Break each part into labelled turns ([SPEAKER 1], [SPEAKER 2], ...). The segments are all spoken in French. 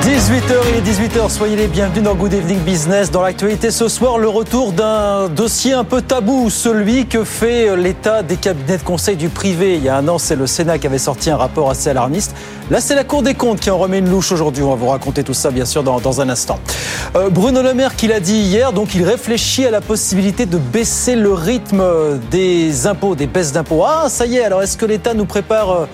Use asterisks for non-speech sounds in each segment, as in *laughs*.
[SPEAKER 1] 18h, il est 18h, soyez les bienvenus dans Good Evening Business. Dans l'actualité ce soir, le retour d'un dossier un peu tabou, celui que fait l'État des cabinets de conseil du privé. Il y a un an, c'est le Sénat qui avait sorti un rapport assez alarmiste. Là, c'est la Cour des comptes qui en remet une louche aujourd'hui. On va vous raconter tout ça, bien sûr, dans, dans un instant. Euh, Bruno Le Maire qui l'a dit hier, donc il réfléchit à la possibilité de baisser le rythme des impôts, des baisses d'impôts. Ah, ça y est, alors est-ce que l'État nous prépare... Euh,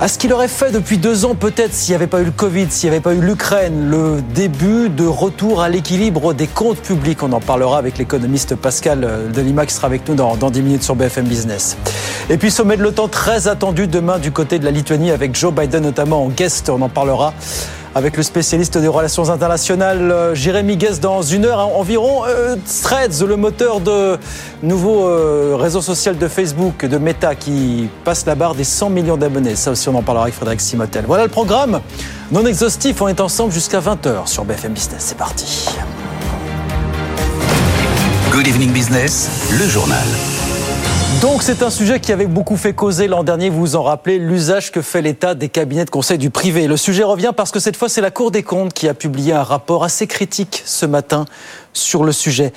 [SPEAKER 1] à ce qu'il aurait fait depuis deux ans, peut-être s'il n'y avait pas eu le Covid, s'il n'y avait pas eu l'Ukraine, le début de retour à l'équilibre des comptes publics. On en parlera avec l'économiste Pascal Delima qui sera avec nous dans, dans 10 minutes sur BFM Business. Et puis sommet de l'OTAN très attendu demain du côté de la Lituanie avec Joe Biden notamment en guest, on en parlera avec le spécialiste des relations internationales euh, Jérémy Guess dans une heure environ. Euh, Threads, le moteur de nouveau euh, réseau social de Facebook, de Meta, qui passe la barre des 100 millions d'abonnés. Ça aussi, on en parlera avec Frédéric Simotel. Voilà le programme. Non exhaustif, on est ensemble jusqu'à 20h sur BFM Business. C'est parti.
[SPEAKER 2] Good Evening Business, le journal.
[SPEAKER 1] Donc c'est un sujet qui avait beaucoup fait causer l'an dernier, vous vous en rappelez, l'usage que fait l'État des cabinets de conseil du privé. Le sujet revient parce que cette fois c'est la Cour des comptes qui a publié un rapport assez critique ce matin sur le sujet.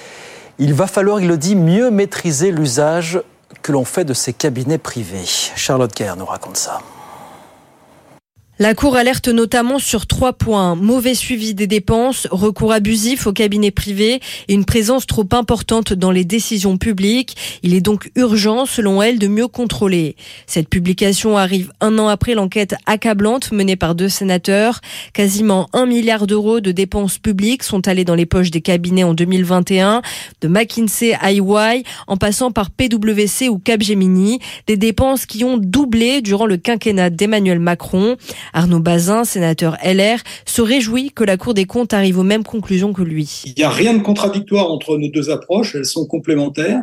[SPEAKER 1] Il va falloir, il le dit, mieux maîtriser l'usage que l'on fait de ces cabinets privés. Charlotte Kerr nous raconte ça.
[SPEAKER 3] La Cour alerte notamment sur trois points. Mauvais suivi des dépenses, recours abusif aux cabinets privés et une présence trop importante dans les décisions publiques. Il est donc urgent, selon elle, de mieux contrôler. Cette publication arrive un an après l'enquête accablante menée par deux sénateurs. Quasiment un milliard d'euros de dépenses publiques sont allés dans les poches des cabinets en 2021, de McKinsey à en passant par PwC ou Capgemini. Des dépenses qui ont doublé durant le quinquennat d'Emmanuel Macron. Arnaud Bazin, sénateur LR, se réjouit que la Cour des comptes arrive aux mêmes conclusions que lui.
[SPEAKER 4] Il n'y a rien de contradictoire entre nos deux approches, elles sont complémentaires.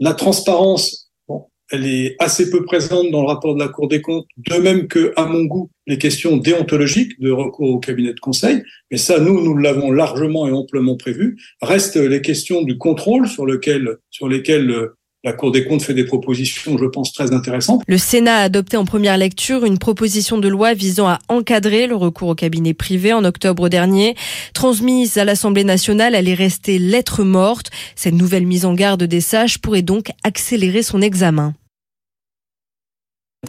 [SPEAKER 4] La transparence, bon, elle est assez peu présente dans le rapport de la Cour des comptes, de même que, à mon goût, les questions déontologiques de recours au cabinet de conseil. Mais ça, nous, nous l'avons largement et amplement prévu. Restent les questions du contrôle sur, lequel, sur lesquelles la Cour des comptes fait des propositions, je pense, très intéressantes.
[SPEAKER 3] Le Sénat a adopté en première lecture une proposition de loi visant à encadrer le recours au cabinet privé en octobre dernier. Transmise à l'Assemblée nationale, elle est restée lettre morte. Cette nouvelle mise en garde des sages pourrait donc accélérer son examen.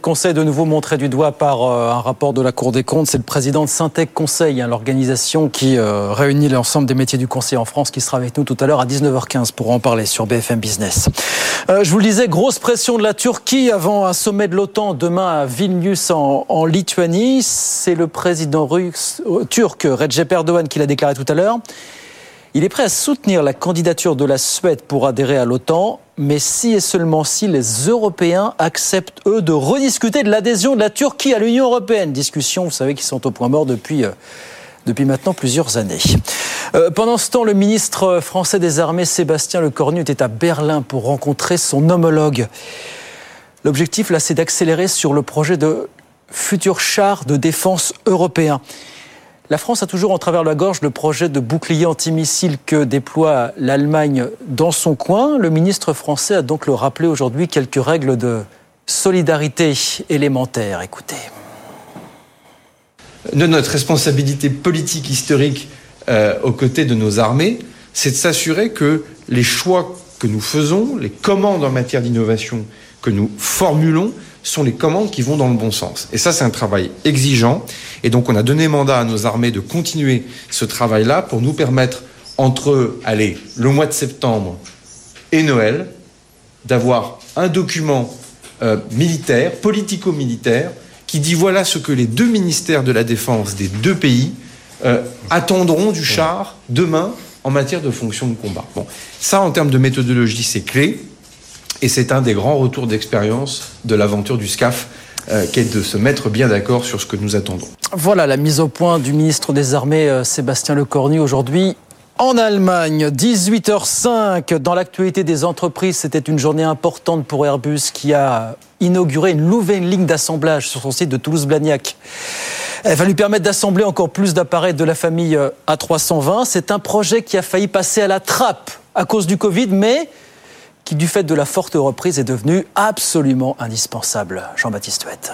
[SPEAKER 1] Conseil de nouveau montré du doigt par euh, un rapport de la Cour des comptes. C'est le président de Syntec Conseil, hein, l'organisation qui euh, réunit l'ensemble des métiers du conseil en France, qui sera avec nous tout à l'heure à 19h15 pour en parler sur BFM Business. Euh, je vous le disais, grosse pression de la Turquie avant un sommet de l'OTAN demain à Vilnius en, Lituanie. C'est le président russe, turc Recep Erdogan qui l'a déclaré tout à l'heure. Il est prêt à soutenir la candidature de la Suède pour adhérer à l'OTAN, mais si et seulement si les Européens acceptent, eux, de rediscuter de l'adhésion de la Turquie à l'Union européenne. Discussions, vous savez, qui sont au point mort depuis, euh, depuis maintenant plusieurs années. Euh, pendant ce temps, le ministre français des Armées, Sébastien Lecornu, était à Berlin pour rencontrer son homologue. L'objectif, là, c'est d'accélérer sur le projet de futur char de défense européen. La France a toujours en travers la gorge le projet de bouclier antimissile que déploie l'Allemagne dans son coin. Le ministre français a donc le rappelé aujourd'hui quelques règles de solidarité élémentaire. Écoutez.
[SPEAKER 5] Notre responsabilité politique historique euh, aux côtés de nos armées, c'est de s'assurer que les choix que nous faisons, les commandes en matière d'innovation que nous formulons, sont les commandes qui vont dans le bon sens. Et ça, c'est un travail exigeant. Et donc, on a donné mandat à nos armées de continuer ce travail-là pour nous permettre, entre, allez, le mois de septembre et Noël, d'avoir un document euh, militaire, politico-militaire, qui dit voilà ce que les deux ministères de la Défense des deux pays euh, attendront du char demain en matière de fonction de combat. Bon, ça, en termes de méthodologie, c'est clé. Et c'est un des grands retours d'expérience de l'aventure du SCAF, euh, qui est de se mettre bien d'accord sur ce que nous attendons.
[SPEAKER 1] Voilà la mise au point du ministre des Armées, euh, Sébastien Lecornu, aujourd'hui. En Allemagne, 18h05, dans l'actualité des entreprises, c'était une journée importante pour Airbus qui a inauguré une nouvelle ligne d'assemblage sur son site de Toulouse-Blagnac. Elle va lui permettre d'assembler encore plus d'appareils de la famille A320. C'est un projet qui a failli passer à la trappe à cause du Covid, mais qui, du fait de la forte reprise, est devenu absolument indispensable. Jean-Baptiste Huette.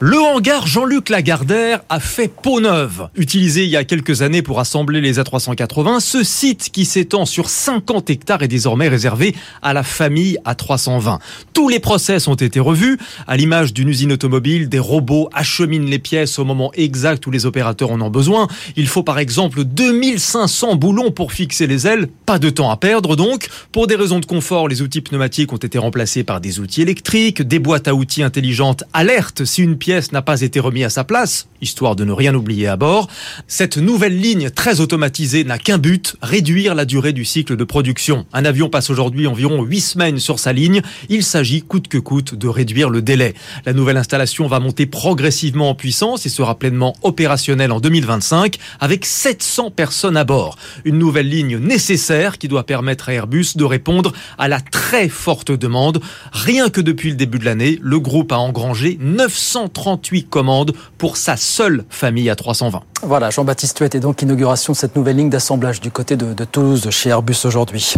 [SPEAKER 6] Le hangar Jean-Luc Lagardère a fait peau neuve. Utilisé il y a quelques années pour assembler les A380, ce site qui s'étend sur 50 hectares est désormais réservé à la famille A320. Tous les process ont été revus. À l'image d'une usine automobile, des robots acheminent les pièces au moment exact où les opérateurs en ont besoin. Il faut par exemple 2500 boulons pour fixer les ailes. Pas de temps à perdre donc. Pour des raisons de confort, les outils pneumatiques ont été remplacés par des outils électriques. Des boîtes à outils intelligentes alertent si une pièce n'a pas été remis à sa place, histoire de ne rien oublier à bord. Cette nouvelle ligne très automatisée n'a qu'un but, réduire la durée du cycle de production. Un avion passe aujourd'hui environ 8 semaines sur sa ligne. Il s'agit coûte que coûte de réduire le délai. La nouvelle installation va monter progressivement en puissance et sera pleinement opérationnelle en 2025 avec 700 personnes à bord. Une nouvelle ligne nécessaire qui doit permettre à Airbus de répondre à la très forte demande. Rien que depuis le début de l'année, le groupe a engrangé 900 38 commandes pour sa seule famille à 320.
[SPEAKER 1] Voilà, Jean-Baptiste Huet et donc inauguration de cette nouvelle ligne d'assemblage du côté de, Toulouse, chez Airbus aujourd'hui.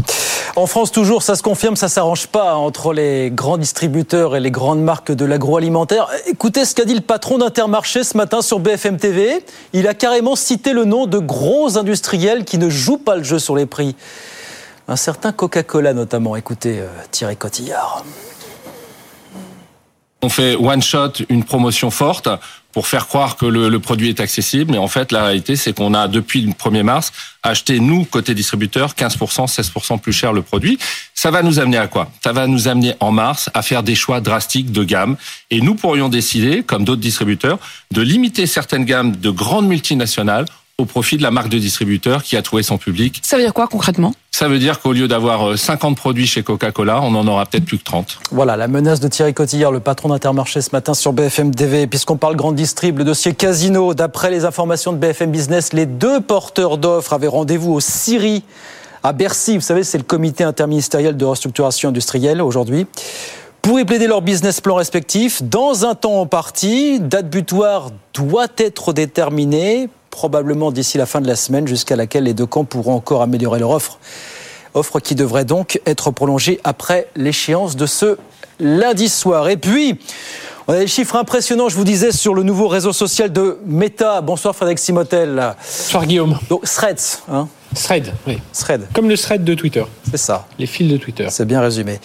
[SPEAKER 1] En France, toujours, ça se confirme, ça s'arrange pas entre les grands distributeurs et les grandes marques de l'agroalimentaire. Écoutez ce qu'a dit le patron d'Intermarché ce matin sur BFM TV. Il a carrément cité le nom de gros industriels qui ne jouent pas le jeu sur les prix. Un certain Coca-Cola notamment. Écoutez, euh, Thierry Cotillard.
[SPEAKER 7] On fait one shot, une promotion forte pour faire croire que le, produit est accessible. Mais en fait, la réalité, c'est qu'on a, depuis le 1er mars, acheté, nous, côté distributeur, 15%, 16% plus cher le produit. Ça va nous amener à quoi? Ça va nous amener en mars à faire des choix drastiques de gamme. Et nous pourrions décider, comme d'autres distributeurs, de limiter certaines gammes de grandes multinationales au profit de la marque de distributeur qui a trouvé son public.
[SPEAKER 8] Ça veut dire quoi concrètement?
[SPEAKER 7] Ça veut dire qu'au lieu d'avoir 50 produits chez Coca-Cola, on en aura peut-être plus que 30.
[SPEAKER 1] Voilà, la menace de Thierry Cotillard, le patron d'Intermarché ce matin sur BFM TV. Puisqu'on parle grand distrib, le dossier Casino, d'après les informations de BFM Business, les deux porteurs d'offres avaient rendez-vous au Syrie à Bercy. Vous savez, c'est le comité interministériel de restructuration industrielle aujourd'hui pour y plaider leur business plan respectif dans un temps en partie. Date butoir doit être déterminée probablement d'ici la fin de la semaine, jusqu'à laquelle les deux camps pourront encore améliorer leur offre. Offre qui devrait donc être prolongée après l'échéance de ce lundi soir. Et puis, on a des chiffres impressionnants, je vous disais, sur le nouveau réseau social de Meta. Bonsoir Frédéric Simotel.
[SPEAKER 9] Bonsoir Guillaume.
[SPEAKER 1] Donc, Threads. Hein
[SPEAKER 9] thread, oui.
[SPEAKER 1] Thread.
[SPEAKER 9] Comme le thread de Twitter.
[SPEAKER 1] C'est ça.
[SPEAKER 9] Les fils de Twitter.
[SPEAKER 1] C'est bien résumé.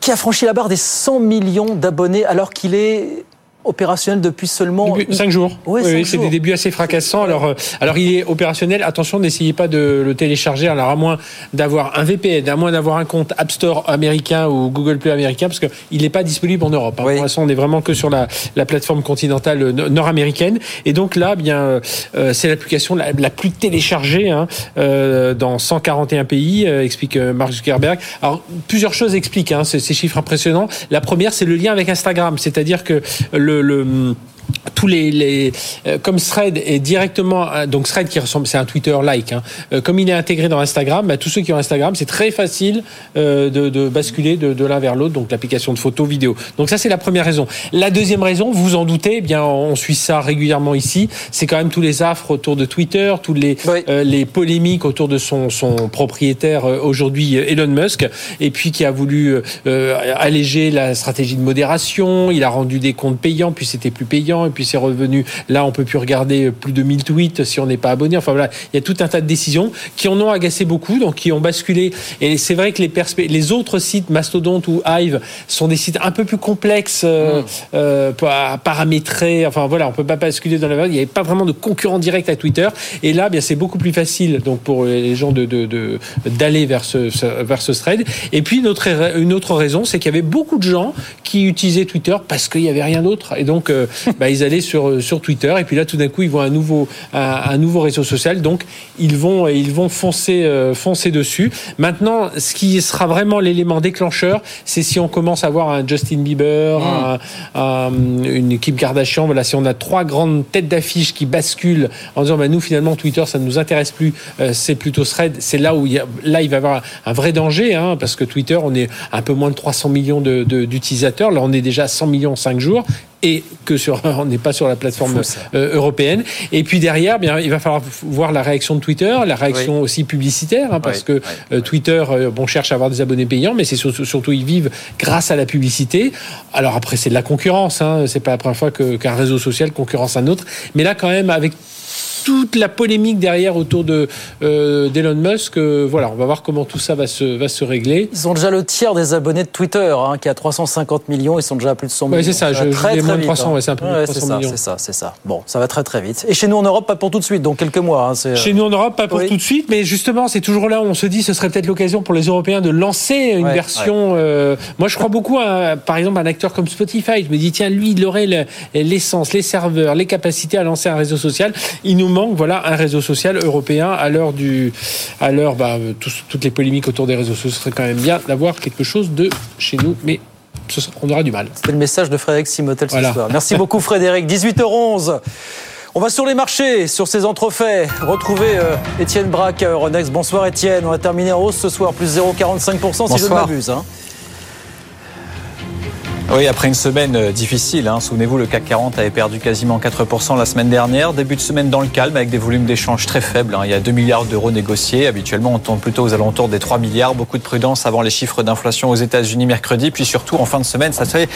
[SPEAKER 1] Qui a franchi la barre des 100 millions d'abonnés alors qu'il est opérationnel depuis seulement
[SPEAKER 9] 5 jours.
[SPEAKER 1] Ouais,
[SPEAKER 9] oui, c'est des débuts assez fracassants. Alors, euh, alors il est opérationnel. Attention, n'essayez pas de le télécharger. Alors à moins d'avoir un VPN, à moins d'avoir un compte App Store américain ou Google Play américain, parce qu'il n'est pas disponible en Europe. Hein. Oui. Pour l'instant, on est vraiment que sur la, la plateforme continentale nord-américaine. Et donc là, bien, euh, c'est l'application la, la, plus téléchargée hein, euh, dans 141 pays, euh, explique Mark Zuckerberg. Alors plusieurs choses expliquent hein, ces, ces chiffres impressionnants. La première, c'est le lien avec Instagram, c'est-à-dire que le, le tous les, les euh, comme Thread est directement donc Thread qui ressemble c'est un Twitter like hein, euh, comme il est intégré dans Instagram bah, tous ceux qui ont Instagram c'est très facile euh, de, de, basculer de, de l'un vers l'autre donc l'application de photos vidéo donc ça c'est la première raison. La deuxième raison vous en doutez eh bien on suit ça régulièrement ici c'est quand même tous les affres autour de Twitter tous les oui. euh, les polémiques autour de son son propriétaire aujourd'hui Elon Musk et puis qui a voulu alléger la stratégie de modération il a rendu des comptes payants puis c'était plus payant et puis c'est revenu. Là, on peut plus regarder plus de 1000 tweets si on n'est pas abonné. Enfin voilà, il y a tout un tas de décisions qui en ont agacé beaucoup, donc qui ont basculé. Et c'est vrai que les, les autres sites, Mastodon ou Hive, sont des sites un peu plus complexes euh, mmh. euh, à paramétrer. Enfin voilà, on peut pas basculer dans la vague. Il n'y avait pas vraiment de concurrent direct à Twitter. Et là, bien c'est beaucoup plus facile donc pour les gens de d'aller vers ce, vers ce thread. Et puis une autre une autre raison, c'est qu'il y avait beaucoup de gens qui utilisaient Twitter parce qu'il y avait rien d'autre. Et donc, euh, *laughs* bah, ils d'aller sur sur Twitter. Et puis là, tout d'un coup, ils voient un nouveau un, un nouveau réseau social, donc ils vont ils vont foncer euh, foncer dessus. Maintenant, ce qui sera vraiment l'élément déclencheur, c'est si on commence à voir un Justin Bieber, un- un- une Kim Kardashian. Voilà, si on a trois grandes têtes d'affiche qui basculent en disant, bah, nous finalement Twitter, ça ne nous intéresse plus, euh, c'est plutôt Thread. C'est là où il y a, là il va y avoir un vrai danger, hein, parce que Twitter, on est un peu moins de 300 millions de- de- d'utilisateurs. Là, on est déjà à 100 millions en 5 jours. Et que sur, *laughs* on n'est pas sur la plateforme euh, européenne. Et puis derrière, bien, il va falloir voir la réaction de Twitter, la réaction aussi publicitaire, hein, parce que euh, Twitter, euh, bon, cherche à avoir des abonnés payants, mais c'est surtout, surtout ils vivent grâce à la publicité. Alors après, c'est de la concurrence. Hein, c'est pas la première fois qu'un réseau social concurrence un autre. Mais là, quand même, avec toute la polémique derrière autour de euh, d'Elon Musk, euh, voilà, on va voir comment tout ça va se va se régler.
[SPEAKER 1] Ils ont déjà le tiers des abonnés de Twitter, hein, qui a 350 millions, ils sont déjà à plus de 100
[SPEAKER 9] Ouais,
[SPEAKER 1] millions.
[SPEAKER 9] c'est ça, je-
[SPEAKER 1] très, très
[SPEAKER 9] moins de
[SPEAKER 1] vite,
[SPEAKER 9] 300,
[SPEAKER 1] hein.
[SPEAKER 9] ouais, c'est un peu
[SPEAKER 1] Ouais,
[SPEAKER 9] 300
[SPEAKER 1] c'est ça,
[SPEAKER 9] millions.
[SPEAKER 1] C'est ça, c'est ça. Bon, ça va très très vite. Et chez nous en Europe, pas pour tout de suite, donc quelques mois. hein, c'est-
[SPEAKER 9] Chez nous en Europe, pas pour tout de suite, mais justement, c'est toujours là où on se dit ce serait peut-être l'occasion pour les Européens de lancer une version. euh, moi, je crois beaucoup à, par exemple, un acteur comme Spotify. Je me dis, tiens, lui, il aurait le- l'essence, les serveurs, les capacités à lancer un réseau social. Il nous manque, voilà, un réseau social européen à l'heure du, à l'heure, bah, toutes les polémiques autour des réseaux sociaux. Ce serait quand même bien d'avoir quelque chose de chez nous, mais ce sera- on aura du mal.
[SPEAKER 1] C'était le message de Frédéric Simotel
[SPEAKER 9] Voilà.
[SPEAKER 1] ce soir. Merci *laughs* beaucoup Frédéric. 18h11. On va sur les marchés, sur ces entrefaits. Retrouvez euh, Étienne Braque à Euronext. Bonsoir Étienne. On a terminé en hausse ce soir, plus 0,45% si je ne m'abuse. hein.
[SPEAKER 8] Oui, après une semaine euh, difficile, hein, souvenez-vous, le CAC 40 avait perdu quasiment 4% la semaine dernière. Début de semaine dans le calme avec des volumes d'échanges très faibles. hein. Il y a 2 milliards d'euros négociés. Habituellement, on tombe plutôt aux alentours des 3 milliards. Beaucoup de prudence avant les chiffres d'inflation aux États-Unis mercredi. Puis surtout, en fin de semaine, ça, serait-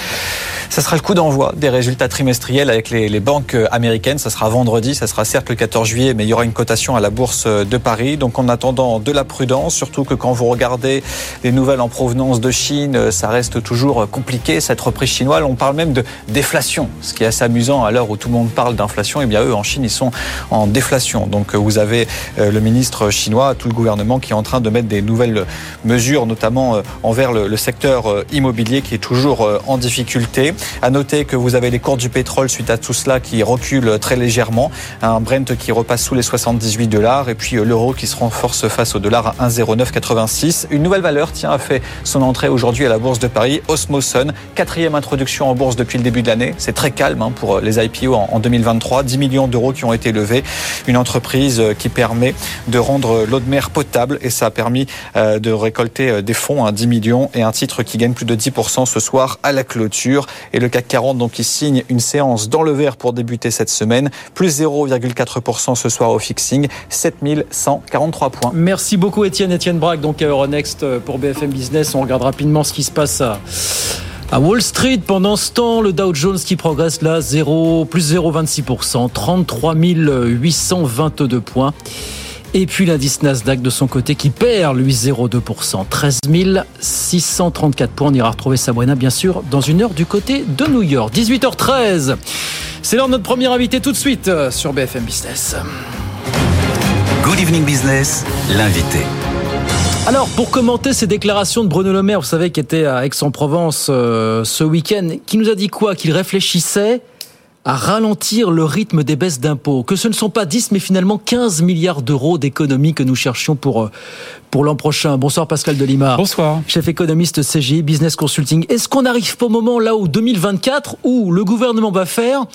[SPEAKER 8] ça sera le coup d'envoi des résultats trimestriels avec les, banques euh, américaines. Ça sera vendredi. Ça sera certes le 14 juillet, mais il y aura une cotation à la bourse euh, de Paris. Donc, en attendant de la prudence, surtout que quand vous regardez les nouvelles en provenance de Chine, ça reste toujours compliqué. Cette reprise chinoise, on parle même de déflation, ce qui est assez amusant à l'heure où tout le monde parle d'inflation. Et bien, eux, en Chine, ils sont en déflation. Donc, euh, vous avez euh, le ministre chinois, tout le gouvernement qui est en train de mettre des nouvelles mesures, notamment euh, envers le, secteur immobilier qui est toujours en difficulté. À noter que vous avez les cours du pétrole suite à tout cela qui reculent très légèrement. Un Brent qui repasse sous les 78 dollars et puis l'euro qui se renforce face au dollar à 1,0986. Une nouvelle valeur, tiens, a fait son entrée aujourd'hui à la Bourse de Paris, Osmoson, quatrième introduction en bourse depuis le début de l'année. C'est très calme hein, pour les IPO en, en 2023. 10 millions d'euros qui ont été levés. Une entreprise euh, qui permet de rendre l'eau de mer potable et ça a permis euh, de récolter euh, des fonds, hein, 10 millions et un titre qui gagne plus de 10% ce soir à la clôture. Et le CAC 40 donc qui signe une séance dans le vert pour débuter cette semaine. Plus 0,4% ce soir au fixing. 7143 points.
[SPEAKER 1] Merci beaucoup Étienne. Étienne Braque, donc à Euronext euh, pour BFM Business. On regarde rapidement ce qui se passe à, à Wall Street. Pendant ce temps, le Dow Jones qui progresse là, 0, plus 0,26%, 33 822 points. Et puis l'indice Nasdaq de son côté qui perd, lui, 0,2%, 13 634 points. On ira retrouver Sabrina, bien sûr, dans une heure du côté de New York. 18h13. C'est l'heure de notre premier invité tout de suite euh, sur BFM Business.
[SPEAKER 2] Good Evening Business, l'invité.
[SPEAKER 1] Alors, pour commenter ces déclarations de Bruno Le Maire, vous savez, qui était à Aix-en-Provence euh, ce week-end, qui nous a dit quoi? Qu'il réfléchissait à ralentir le rythme des baisses d'impôts, que ce ne sont pas 10 mais finalement 15 milliards d'euros d'économies que nous cherchions pour, euh, pour l'an prochain. Bonsoir Pascal Delimar.
[SPEAKER 10] Bonsoir.
[SPEAKER 1] Chef économiste CGI Business Consulting. Est-ce qu'on arrive pas au moment là où 2024 où le gouvernement va faire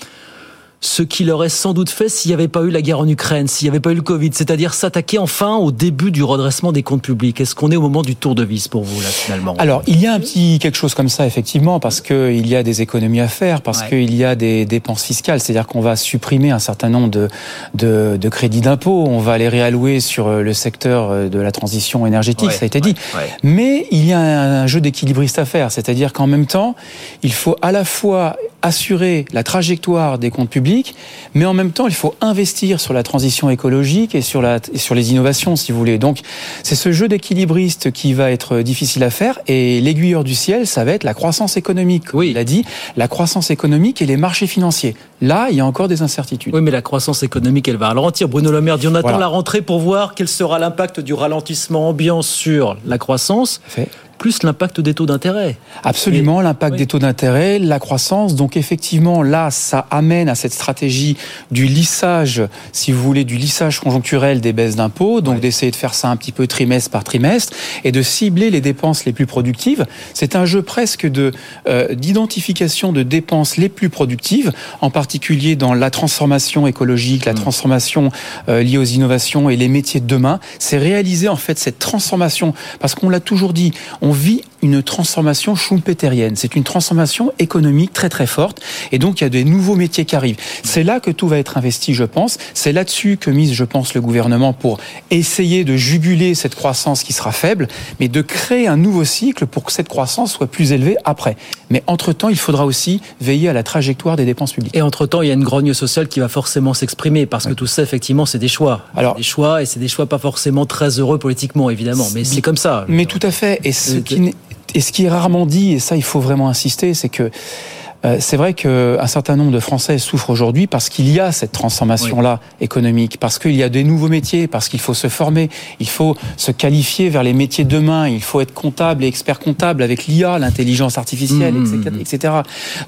[SPEAKER 1] ce qu'il aurait sans doute fait s'il n'y avait pas eu la guerre en Ukraine, s'il n'y avait pas eu le Covid, c'est-à-dire s'attaquer enfin au début du redressement des comptes publics. Est-ce qu'on est au moment du tour de vis pour vous, là, finalement?
[SPEAKER 10] Alors, il y a un petit quelque chose comme ça, effectivement, parce qu'il y a des économies à faire, parce
[SPEAKER 1] Ouais.
[SPEAKER 10] qu'il y a des dépenses fiscales, c'est-à-dire qu'on va supprimer un certain nombre de, de, de crédits d'impôt, on va les réallouer sur euh, le secteur euh, de la transition énergétique,
[SPEAKER 1] Ouais,
[SPEAKER 10] ça a été dit.
[SPEAKER 1] ouais.
[SPEAKER 10] Mais il y a un jeu d'équilibriste à faire, c'est-à-dire qu'en même temps, il faut à la fois assurer la trajectoire des comptes publics, mais en même temps, il faut investir sur la transition écologique et sur, la, et sur les innovations, si vous voulez. Donc, c'est ce jeu d'équilibriste qui va être difficile à faire, et l'aiguilleur du ciel, ça va être la croissance économique.
[SPEAKER 1] Oui.
[SPEAKER 10] Il a dit, la croissance économique et les marchés financiers. Là, il y a encore des incertitudes.
[SPEAKER 1] Oui, mais la croissance économique, elle va ralentir. Bruno Le Maire dit on attend
[SPEAKER 10] Voilà.
[SPEAKER 1] la rentrée pour voir quel sera l'impact du ralentissement ambiant sur la croissance.
[SPEAKER 10] Fait.
[SPEAKER 1] Plus l'impact des taux d'intérêt.
[SPEAKER 10] Absolument, l'impact des taux d'intérêt, la croissance. Donc effectivement, là, ça amène à cette stratégie du lissage, si vous voulez, du lissage conjoncturel des baisses d'impôts, donc d'essayer de faire ça un petit peu trimestre par trimestre et de cibler les dépenses les plus productives. C'est un jeu presque de euh, d'identification de dépenses les plus productives, en particulier dans la transformation écologique, la mmh. transformation euh, liée aux innovations et les métiers de demain. C'est réaliser en fait cette transformation parce qu'on l'a toujours dit, on vit une transformation schumpeterienne. C'est une transformation économique très très forte. Et donc, il y a des nouveaux métiers qui arrivent. C'est là que tout va être investi, je pense. C'est là-dessus que mise, je pense, le gouvernement pour essayer de juguler cette croissance qui sera faible, mais de créer un nouveau cycle pour que cette croissance soit plus élevée après. Mais entre-temps, il faudra aussi veiller à la trajectoire des dépenses publiques.
[SPEAKER 1] Et entre-temps, il y a une grogne sociale qui va forcément s'exprimer, parce que tout ça, effectivement, c'est des choix. Alors, des choix, et c'est des choix pas forcément très heureux politiquement, évidemment. Mais c'est comme ça.
[SPEAKER 10] Mais tout à fait. Et ce qui et ce qui est rarement dit, et ça il faut vraiment insister, c'est que c'est vrai qu'un certain nombre de Français souffrent aujourd'hui parce qu'il y a cette transformation-là économique, parce qu'il y a des nouveaux métiers, parce qu'il faut se former, il faut se qualifier vers les métiers de demain, il faut être comptable et expert comptable avec l'IA, l'intelligence artificielle, mmh. etc.,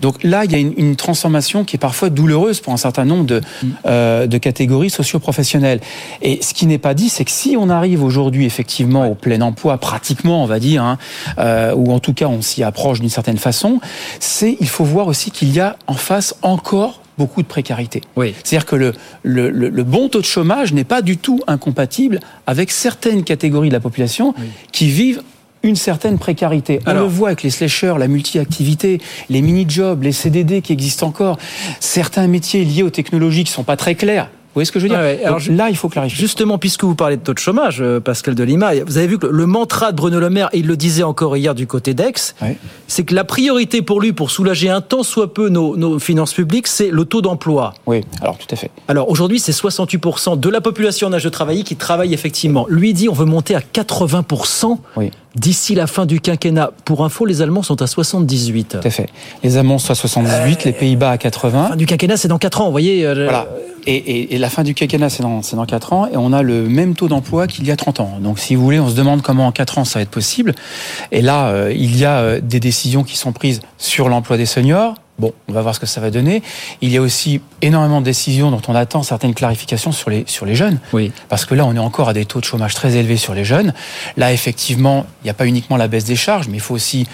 [SPEAKER 10] Donc là, il y a une, transformation qui est parfois douloureuse pour un certain nombre de, mmh. euh, de catégories socio-professionnelles. Et ce qui n'est pas dit, c'est que si on arrive aujourd'hui effectivement au plein emploi, pratiquement, on va dire, hein, euh, ou en tout cas on s'y approche d'une certaine façon, c'est il faut voir aussi qu'il y a en face encore beaucoup de précarité. Oui. C'est-à-dire que le, le, bon taux de chômage n'est pas du tout incompatible avec certaines catégories de la population qui vivent une certaine précarité. On le voit avec les slashers, la multi-activité, les mini-jobs, les CDD qui existent encore. Certains métiers liés aux technologies qui sont pas très clairs vous voyez ce que je veux dire Alors, Là, il faut clarifier.
[SPEAKER 1] Justement, puisque vous parlez de taux de chômage, euh, Pascal Delima, vous avez vu que le mantra de Bruno Le Maire, et il le disait encore hier du côté d'Aix, c'est que la priorité pour lui, pour soulager un tant soit peu nos, nos finances publiques, c'est le taux d'emploi.
[SPEAKER 10] Oui, alors tout à fait.
[SPEAKER 1] Alors aujourd'hui, c'est 68% de la population en âge de travailler qui travaille effectivement. Lui dit on veut monter à 80% oui. d'ici la fin du quinquennat. Pour info, les Allemands sont à 78.
[SPEAKER 10] Tout à fait. Les Allemands sont à 78, les Pays-Bas à 80.
[SPEAKER 1] Fin du quinquennat, c'est dans 4 ans, vous voyez.
[SPEAKER 10] Euh, voilà. Et, la fin du quinquennat, c'est dans, dans 4 ans, et on a le même taux d'emploi qu'il y a 30 ans. Donc, si vous voulez, on se demande comment en 4 ans ça va être possible. Et là, euh, il y a euh, des décisions qui sont prises sur l'emploi des seniors. Bon, on va voir ce que ça va donner. Il y a aussi énormément de décisions dont on attend certaines clarifications sur les, sur les jeunes. Oui. Parce que là, on est encore à des taux de chômage très élevés sur les jeunes. Là, effectivement, il n'y a pas uniquement la baisse des charges, mais il faut aussi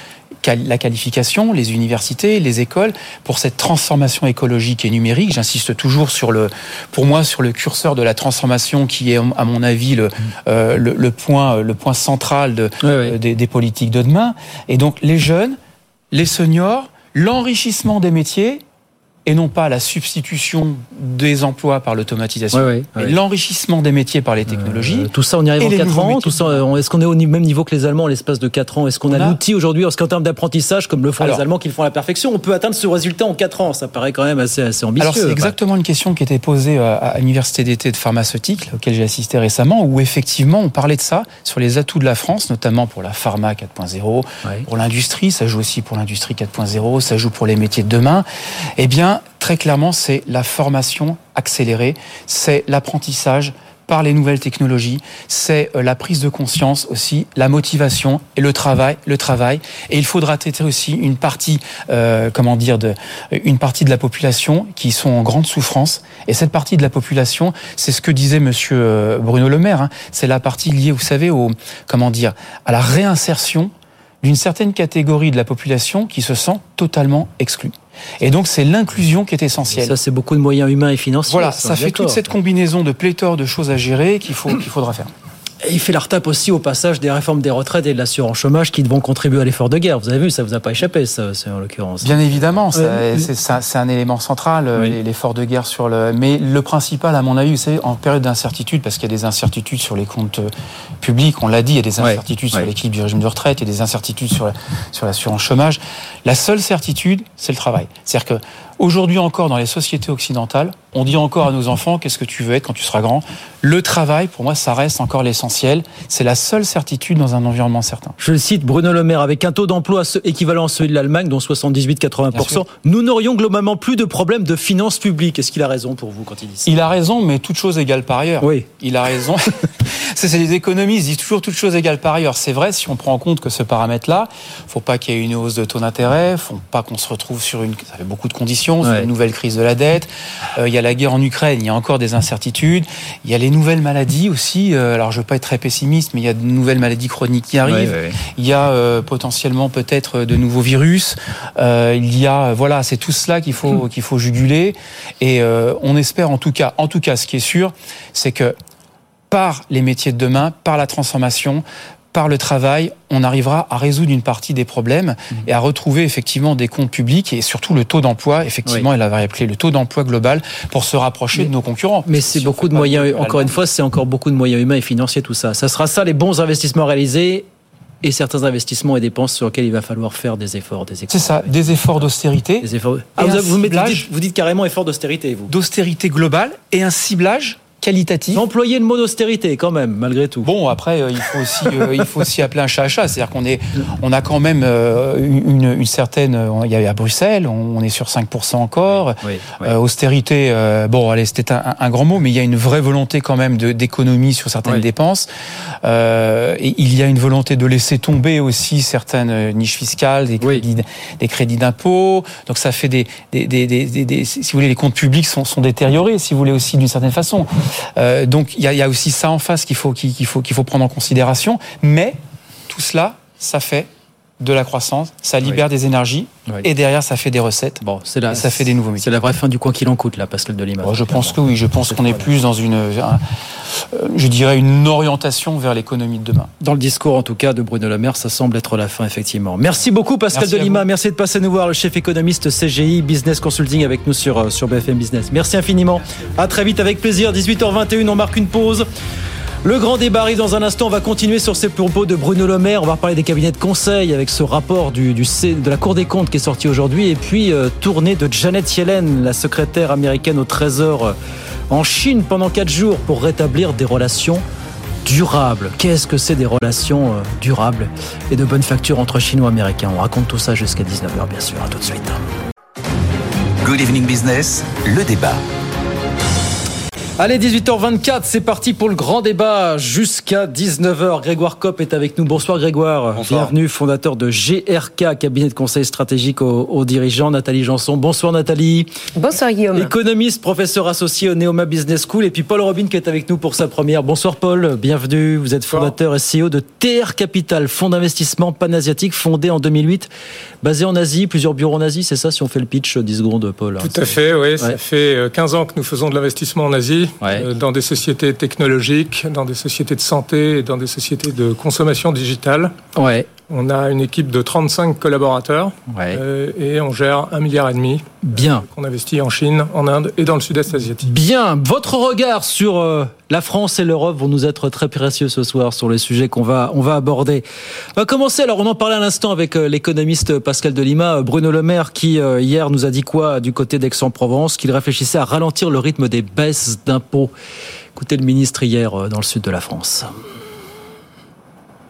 [SPEAKER 10] la qualification, les universités, les écoles, pour cette transformation écologique et numérique. J'insiste toujours sur le, pour moi, sur le curseur de la transformation qui est, à mon avis, le, euh, le, point, le point central de, Des, des politiques de demain. Et donc, les jeunes, les seniors, l'enrichissement des métiers et non pas la substitution des emplois par l'automatisation, l'enrichissement des métiers par les technologies.
[SPEAKER 1] Euh, tout ça, on y arrive en 4 ans. Tout ça, est-ce qu'on est au même niveau que les Allemands en l'espace de 4 ans? Est-ce qu'on a, l'outil aujourd'hui, est-ce qu'en termes d'apprentissage, comme le font les Allemands qui le font à la perfection, on peut atteindre ce résultat en 4 ans Ça paraît quand même assez, assez ambitieux.
[SPEAKER 10] Alors c'est exactement une question qui était posée à l'université d'été de pharmaceutique, auquel j'ai assisté récemment, où effectivement on parlait de ça sur les atouts de la France, notamment pour la pharma 4.0, pour l'industrie, ça joue aussi pour l'industrie 4.0, ça joue pour les métiers de demain. Eh bien très clairement, c'est la formation accélérée, c'est l'apprentissage par les nouvelles technologies, c'est euh, la prise de conscience aussi, la motivation et le travail, le travail. Et il faudra traiter aussi une partie, euh, comment dire, de, une partie de la population qui sont en grande souffrance. Et cette partie de la population, c'est ce que disait Monsieur euh, Bruno Le Maire. Hein, c'est la partie liée, vous savez, au, comment dire, à la réinsertion d'une certaine catégorie de la population qui se sent totalement exclue. Et donc c'est l'inclusion qui est essentielle.
[SPEAKER 1] ça, c'est beaucoup de moyens humains et financiers.
[SPEAKER 10] Voilà, ça, fait toute cette combinaison de pléthore de choses à gérer qu'il faut, qu'il faudra faire.
[SPEAKER 1] Et il fait la retape aussi au passage des réformes des retraites et de l'assurance chômage qui vont contribuer à l'effort de guerre. Vous avez vu, ça vous a pas échappé, ça, en l'occurrence.
[SPEAKER 10] Bien évidemment, c'est un élément central, l'effort de guerre sur le. Mais le principal, à mon avis, c'est en période d'incertitude, parce qu'il y a des incertitudes sur les comptes euh, publics, on l'a dit, il y a des incertitudes sur l'équilibre du régime de retraite, il y a des incertitudes sur l'assurance chômage. La seule certitude, c'est le travail. C'est-à-dire que Aujourd'hui encore, dans les sociétés occidentales, on dit encore à nos enfants qu'est-ce que tu veux être quand tu seras grand? Le travail, pour moi, ça reste encore l'essentiel essentiel. C'est la seule certitude dans un environnement certain.
[SPEAKER 1] Je le cite, Bruno Le Maire, avec un taux d'emploi équivalent à celui de l'Allemagne, dont 78-80%, nous n'aurions globalement plus de problèmes de finances publiques. Est-ce qu'il a raison pour vous quand il dit ça?
[SPEAKER 10] Il a raison, mais toute chose égale par ailleurs.
[SPEAKER 1] Oui.
[SPEAKER 10] Il a raison. *laughs* *laughs* c'est les économistes disent toujours toute chose égale par ailleurs. C'est vrai si on prend en compte que ce paramètre-là, faut pas qu'il y ait une hausse de taux d'intérêt, faut pas qu'on se retrouve sur une, ça fait beaucoup de conditions, sur une nouvelle crise de la dette. Euh, il y a la guerre en Ukraine, il y a encore des incertitudes. Il y a les nouvelles maladies aussi. Euh, alors je veux pas être très pessimiste, mais il y a de nouvelles maladies chroniques qui arrivent. Il y a euh, potentiellement peut-être de nouveaux virus. il y a voilà, c'est tout cela qu'il faut hmm. qu'il faut juguler. Et on espère en tout cas, en tout cas, ce qui est sûr, c'est que par les métiers de demain, par la transformation, par le travail, on arrivera à résoudre une partie des problèmes mhm. et à retrouver effectivement des comptes publics et surtout le taux d'emploi, effectivement, elle avait appelé le taux d'emploi global pour se rapprocher de nos concurrents.
[SPEAKER 1] Mais c'est beaucoup de moyens, encore une fois, c'est encore beaucoup de moyens humains et financiers, tout ça. Ça sera ça, les bons investissements réalisés et certains investissements et dépenses sur lesquels il va falloir faire des efforts, des
[SPEAKER 10] C'est ça, des efforts d'austérité.
[SPEAKER 1] Efforts. Ah, vous, dites, vous dites carrément efforts d'austérité, vous.
[SPEAKER 10] D'austérité globale et un ciblage qualitatif.
[SPEAKER 1] Employer le mot d'austérité quand même, malgré tout.
[SPEAKER 10] Bon, après, euh, il faut aussi, euh, il faut aussi appeler un chat à chat. C'est-à-dire qu'on est, on a quand même euh, une, une, certaine. Il y a à Bruxelles, on, est sur 5% encore. austérité, bon, allez, c'était un, un, grand mot, mais il y a une vraie volonté quand même d'économie sur certaines dépenses. et il y a une volonté de laisser tomber aussi certaines niches fiscales, des crédits, des crédits d'impôt. Donc ça fait des, des, des, des, si vous voulez, les comptes publics sont, sont détériorés, si vous voulez aussi d'une certaine façon. Euh, donc il y, a, aussi ça en face qu'il faut, qu'il faut, qu'il faut prendre en considération. Mais tout cela, ça fait de la croissance, ça libère des énergies et derrière ça fait des recettes. Bon, c'est là, ça fait des nouveaux métiers.
[SPEAKER 1] C'est la vraie fin du quoi qu'il en coûte là, Pascal Delima.
[SPEAKER 10] Bon, je pense que oui, je pense qu'on est plus dans une, euh, je dirais une orientation vers l'économie de demain.
[SPEAKER 1] Dans le discours en tout cas de Bruno Le Maire, ça semble être la fin effectivement. Merci beaucoup Pascal Delima, merci de passer nous voir, le chef économiste CGI Business Consulting avec nous sur euh, sur BFM Business. Merci infiniment. À très vite avec plaisir. 18h21, on marque une pause. Le grand débat arrive dans un instant. On va continuer sur ces propos de Bruno Le Maire. On va parler des cabinets de conseil avec ce rapport de la Cour des comptes qui est sorti aujourd'hui. Et puis, euh, tournée de Janet Yellen, la secrétaire américaine au Trésor euh, en Chine pendant quatre jours pour rétablir des relations durables. Qu'est-ce que c'est des relations euh, durables et de bonne facture entre Chinois et Américains? On raconte tout ça jusqu'à 19h, bien sûr. À tout de suite.
[SPEAKER 2] Good Evening Business, le débat.
[SPEAKER 1] Allez, 18h24, c'est parti pour le grand débat jusqu'à 19h. Grégoire Kopp est avec nous. Bonsoir Grégoire. Bienvenue, fondateur de GRK, cabinet de conseil stratégique aux, dirigeants. Nathalie Janson. Bonsoir Nathalie.
[SPEAKER 11] Bonsoir Guillaume.
[SPEAKER 1] Économiste, professeur associé au Neoma Business School. Et puis Paul Robin qui est avec nous pour sa première. Bonsoir Paul, bienvenue. Vous êtes fondateur et CEO de TR Capital, fonds d'investissement panasiatique fondé en 2008, basé en Asie, plusieurs bureaux en Asie. C'est ça si on fait le pitch 10 secondes Paul
[SPEAKER 12] Tout à fait, oui. Ça fait 15 euh, ans que nous faisons de l'investissement en Asie. Euh, dans des sociétés technologiques, dans des sociétés de santé et dans des sociétés de consommation digitale.
[SPEAKER 1] Ouais.
[SPEAKER 12] On a une équipe de 35 collaborateurs euh, et on gère un milliard et demi.
[SPEAKER 1] Bien.
[SPEAKER 12] qu'on investit en Chine, en Inde et dans le sud-est asiatique.
[SPEAKER 1] Bien. Votre regard sur euh, la France et l'Europe vont nous être très précieux ce soir sur les sujets qu'on va, on va aborder. On va commencer. Alors, on en parlait à l'instant avec euh, l'économiste Pascal Delima, Bruno Le Maire, qui hier nous a dit quoi du côté d'Aix-en-Provence? Qu'il réfléchissait à ralentir le rythme des baisses d'impôts. Écoutez le ministre hier dans le sud de la France.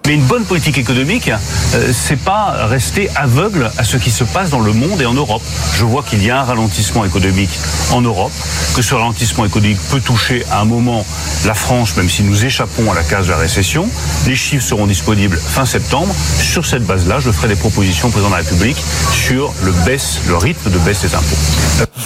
[SPEAKER 13] Mais une bonne politique économique, euh, c'est pas rester aveugle à ce qui se passe dans le monde et en Europe. Je vois qu'il y a un ralentissement économique en Europe, que ce ralentissement économique peut toucher à un moment la France, même si nous échappons à la case de la récession. Les chiffres seront disponibles fin septembre. Sur cette base-là, je ferai des propositions au président de la République sur le baisse, le rythme de baisse des impôts.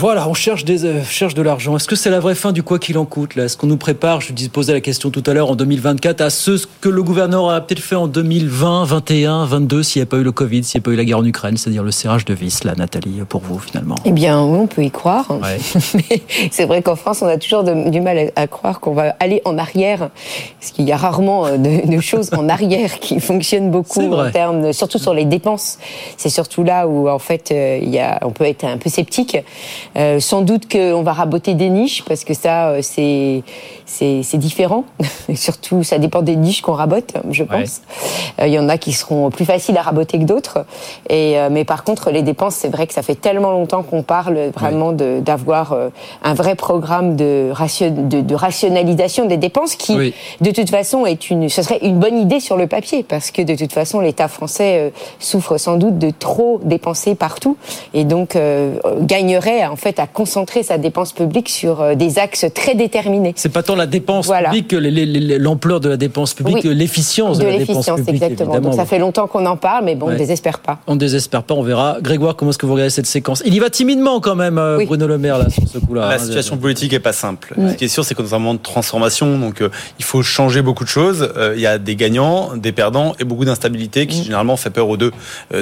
[SPEAKER 1] Voilà, on cherche, des, euh, cherche de l'argent. Est-ce que c'est la vraie fin du quoi qu'il en coûte là? Est-ce qu'on nous prépare, je posais la question tout à l'heure, en 2024, à ce que le gouvernement a peut-être fait en 2020, 21, 22, s'il n'y a pas eu le Covid, s'il n'y a pas eu la guerre en Ukraine, c'est-à-dire le serrage de vis, là, Nathalie, pour vous, finalement
[SPEAKER 11] Eh bien, oui, on peut y croire. *laughs* Mais c'est vrai qu'en France, on a toujours du mal à, croire qu'on va aller en arrière, parce qu'il y a rarement euh, de, choses en arrière qui fonctionnent beaucoup en termes, surtout sur les dépenses. C'est surtout là où, en fait, euh, il y a, on peut être un peu sceptique. Euh, sans doute qu'on va raboter des niches parce que ça, euh, c'est c'est différent. Et *laughs* surtout, ça dépend des niches qu'on rabote, je pense. Il y en a qui seront plus faciles à raboter que d'autres. Et mais par contre, les dépenses, c'est vrai que ça fait tellement longtemps qu'on parle vraiment d'avoir un vrai programme de, ration, de, de, rationalisation des dépenses qui, de toute façon, est une, ce serait une bonne idée sur le papier parce que de toute façon, l'État français souffre sans doute de trop dépenser partout et donc euh, en fait à concentrer sa dépense publique sur euh, des axes très déterminés.
[SPEAKER 1] C'est pas tant la dépense publique que l'ampleur de la dépense publique, l'efficience de, la dépense publique.
[SPEAKER 11] Exactement. Donc ça fait longtemps qu'on en parle, mais bon, on ne désespère pas.
[SPEAKER 1] On ne désespère pas, on verra. Grégoire, comment est-ce que vous regardez cette séquence? Il y va timidement quand même, euh, Bruno Le Maire, là, sur ce coup-là.
[SPEAKER 14] La hein, situation politique est pas simple. Ce qui est sûr, c'est qu'on est dans un moment de transformation, donc il faut changer beaucoup de choses. Il y a des gagnants, des perdants et beaucoup d'instabilité qui généralement fait peur aux deux.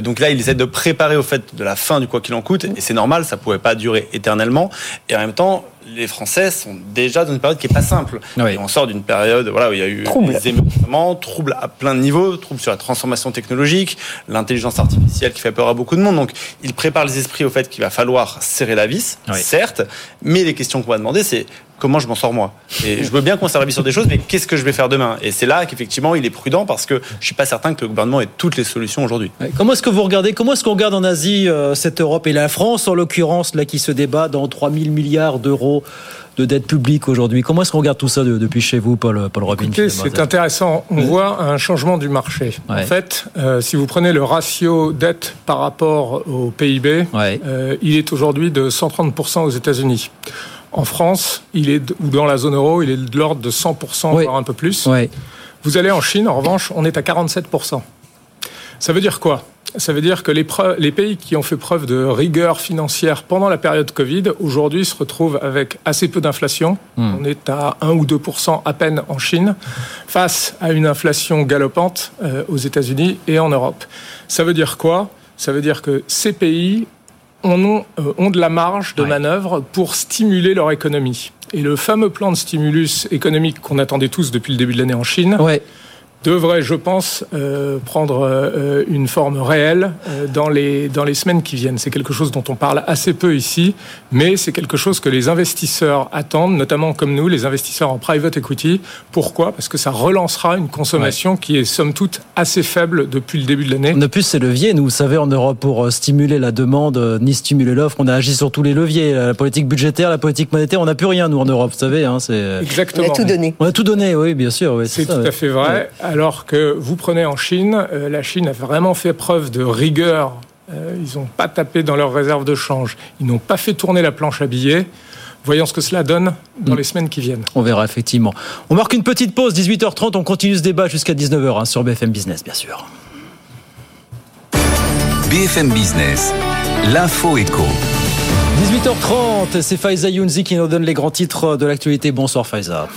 [SPEAKER 14] donc là, il essaie de préparer au fait de la fin du quoi qu'il en coûte, et c'est normal, ça pouvait pas durer éternellement. Et en même temps, les Français sont déjà dans une période qui est pas simple. on sort d'une période voilà, où il y a eu des troubles à plein de niveaux, troubles sur la transformation technologique, l'intelligence artificielle qui fait peur à beaucoup de monde. Donc, il prépare les esprits au fait qu'il va falloir serrer la vis, certes, mais les questions qu'on va demander, c'est comment je m'en sors moi? Et je veux bien qu'on s'arrive sur des choses, mais qu'est-ce que je vais faire demain? Et c'est là qu'effectivement, il est prudent parce que je suis pas certain que le gouvernement ait toutes les solutions aujourd'hui.
[SPEAKER 1] Comment est-ce que vous regardez Comment est-ce qu'on regarde en Asie euh, cette Europe et la France en l'occurrence là qui se débat dans 3 000 milliards d'euros de dette publique aujourd'hui Comment est-ce qu'on regarde tout ça depuis chez vous, Paul, Paul Robin
[SPEAKER 12] C'est intéressant. On voit un changement du marché. En fait, euh, si vous prenez le ratio dette par rapport au PIB, euh, il est aujourd'hui de 130% aux États-Unis. En France, il est, ou dans la zone euro, il est de l'ordre de 100%, voire un peu plus. Vous allez en Chine, en revanche, on est à 47%. Ça veut dire quoi? Ça veut dire que les, les, pays qui ont fait preuve de rigueur financière pendant la période Covid, aujourd'hui se retrouvent avec assez peu d'inflation. Hmm. On est à 1 ou 2 à peine en Chine, face à une inflation galopante euh, aux États-Unis et en Europe. Ça veut dire quoi? Ça veut dire que ces pays ont, euh, ont de la marge de manœuvre pour stimuler leur économie. Et le fameux plan de stimulus économique qu'on attendait tous depuis le début de l'année en Chine, ouais devrait, je pense, euh, prendre euh, une forme réelle euh, dans, les, dans les semaines qui viennent. C'est quelque chose dont on parle assez peu ici, mais c'est quelque chose que les investisseurs attendent, notamment comme nous, les investisseurs en private equity. Pourquoi? Parce que ça relancera une consommation qui est somme toute assez faible depuis le début de l'année.
[SPEAKER 1] On a plus ces leviers, nous, vous savez, en Europe, pour stimuler la demande ni stimuler l'offre, on a agi sur tous les leviers. La politique budgétaire, la politique monétaire, on n'a plus rien, nous, en Europe, vous savez. Hein,
[SPEAKER 12] Exactement. On
[SPEAKER 11] a tout donné.
[SPEAKER 1] On a tout donné, oui, bien sûr. Oui,
[SPEAKER 12] c'est tout à fait vrai alors que vous prenez en Chine, euh, la Chine a vraiment fait preuve de rigueur. Euh, ils n'ont pas tapé dans leurs réserves de change. Ils n'ont pas fait tourner la planche à billets. Voyons ce que cela donne dans les semaines qui viennent.
[SPEAKER 1] On verra effectivement. On marque une petite pause, 18h30. On continue ce débat jusqu'à 19h hein, sur BFM Business, bien sûr.
[SPEAKER 2] BFM Business, l'info éco.
[SPEAKER 1] 18h30, c'est Faiza Younzi qui nous donne les grands titres de l'actualité. Bonsoir Faiza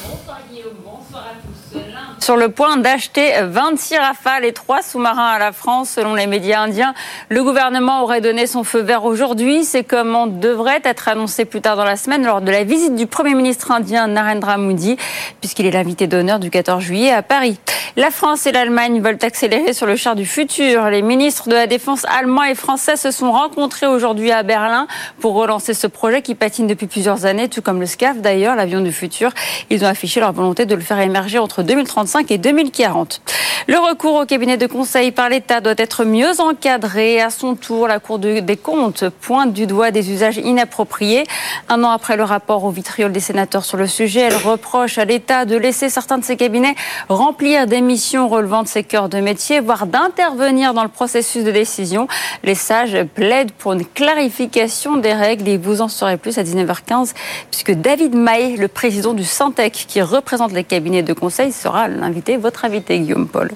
[SPEAKER 15] sur le point d'acheter 26 rafales et 3 sous-marins à la France, selon les médias indiens. Le gouvernement aurait donné son feu vert aujourd'hui. Ces commandes devraient être annoncées plus tard dans la semaine lors de la visite du Premier ministre indien Narendra Modi, puisqu'il est l'invité d'honneur du 14 juillet à Paris. La France et l'Allemagne veulent accélérer sur le char du futur. Les ministres de la Défense allemands et français se sont rencontrés aujourd'hui à Berlin pour relancer ce projet qui patine depuis plusieurs années, tout comme le SCAF d'ailleurs, l'avion du futur. Ils ont affiché leur volonté de le faire émerger entre 2035 et 2040. Le recours au cabinet de conseil par l'État doit être mieux encadré. À son tour, la Cour des comptes pointe du doigt des usages inappropriés. Un an après le rapport au vitriol des sénateurs sur le sujet, elle reproche à l'État de laisser certains de ses cabinets remplir des missions relevant de ses cœurs de métier, voire d'intervenir dans le processus de décision. Les sages plaident pour une clarification des règles et vous en saurez plus à 19h15 puisque David Maé, le président du Santec qui représente les cabinets de conseil, sera l'invité, votre invité Guillaume Paul.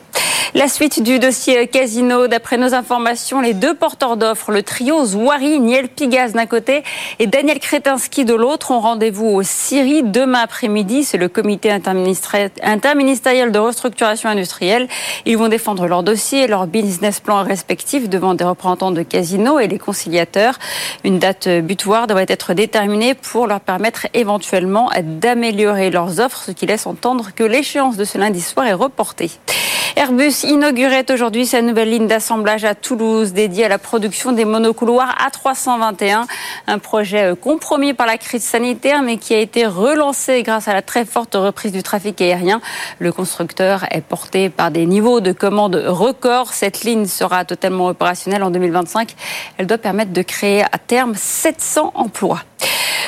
[SPEAKER 15] La suite du dossier Casino, d'après nos informations, les deux porteurs d'offres, le trio Zouari, Niel Pigaz d'un côté et Daniel Kretinsky de l'autre, ont rendez-vous au Syrie demain après-midi. C'est le comité interministériel de restructuration industrielle. Ils vont défendre leur dossier et leur business plan respectif devant des représentants de Casino et les conciliateurs. Une date butoir devrait être déterminée pour leur permettre éventuellement d'améliorer leurs offres, ce qui laisse entendre que l'échéance de ce lundi soir est reportée. Airbus inaugurait aujourd'hui sa nouvelle ligne d'assemblage à Toulouse dédiée à la production des monocouloirs A321. Un projet compromis par la crise sanitaire mais qui a été relancé grâce à la très forte reprise du trafic aérien. Le constructeur est porté par des niveaux de commande records. Cette ligne sera totalement opérationnelle en 2025. Elle doit permettre de créer à terme 700 emplois.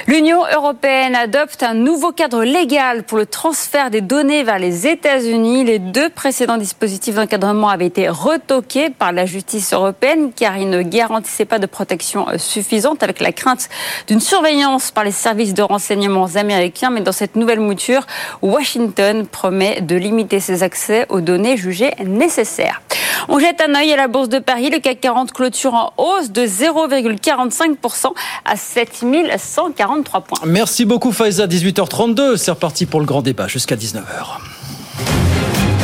[SPEAKER 15] L'Union européenne adopte un nouveau cadre légal pour le transfert des données vers les États-Unis. Les deux précédents dispositifs d'encadrement avaient été retoqués par la justice européenne car ils ne garantissaient pas de protection suffisante avec la crainte d'une surveillance par les services de renseignement américains. Mais dans cette nouvelle mouture, Washington promet de limiter ses accès aux données jugées nécessaires. On jette un œil à la bourse de Paris. Le CAC 40 clôture en hausse de 0,45% à 7143 points.
[SPEAKER 1] Merci beaucoup Faiza, 18h32. C'est reparti pour le grand débat jusqu'à 19h.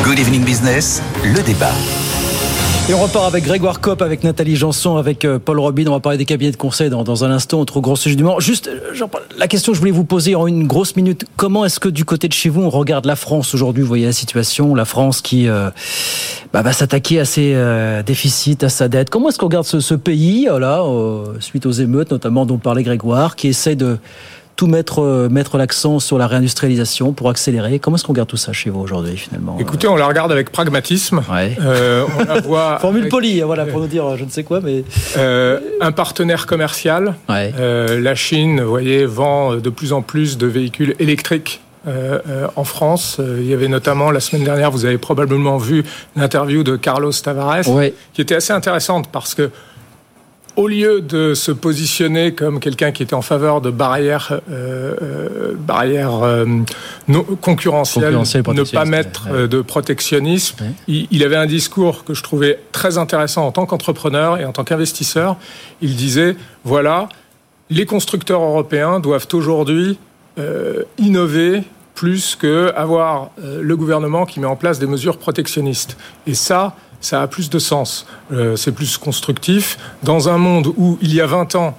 [SPEAKER 2] Good Evening Business, le débat.
[SPEAKER 1] Et on repart avec Grégoire Kopp, avec Nathalie Janson, avec euh, Paul Robin. On va parler des cabinets de conseil dans, un instant, autre gros sujet du moment. Juste, euh, la question que je voulais vous poser en une grosse minute. Comment est-ce que du côté de chez vous, on regarde la France aujourd'hui? Vous voyez la situation, la France qui euh, bah, va s'attaquer à ses déficits, à sa dette. Comment est-ce qu'on regarde ce, ce pays, là, suite aux émeutes notamment dont parlait Grégoire, qui essaie de tout mettre, euh, mettre l'accent sur la réindustrialisation pour accélérer. Comment est-ce qu'on regarde tout ça chez vous aujourd'hui finalement
[SPEAKER 12] Écoutez, on la regarde avec pragmatisme.
[SPEAKER 1] Euh, on la voit *laughs* Formule polie, hein, voilà, pour nous dire je ne sais quoi, mais...
[SPEAKER 12] Euh, un partenaire commercial. la Chine, vous voyez, vend de plus en plus de véhicules électriques en France. il y avait notamment la semaine dernière, vous avez probablement vu l'interview de Carlos Tavares, qui était assez intéressante parce que au lieu de se positionner comme quelqu'un qui était en faveur de barrières, euh, euh barrières euh, concurrentielles, ne pas mettre euh, de protectionnisme, il, il, avait un discours que je trouvais très intéressant en tant qu'entrepreneur et en tant qu'investisseur. Il disait, voilà, les constructeurs européens doivent aujourd'hui innover plus que avoir le gouvernement qui met en place des mesures protectionnistes. Et ça, ça a plus de sens. Euh, c'est plus constructif. Dans un monde où, il y a 20 ans,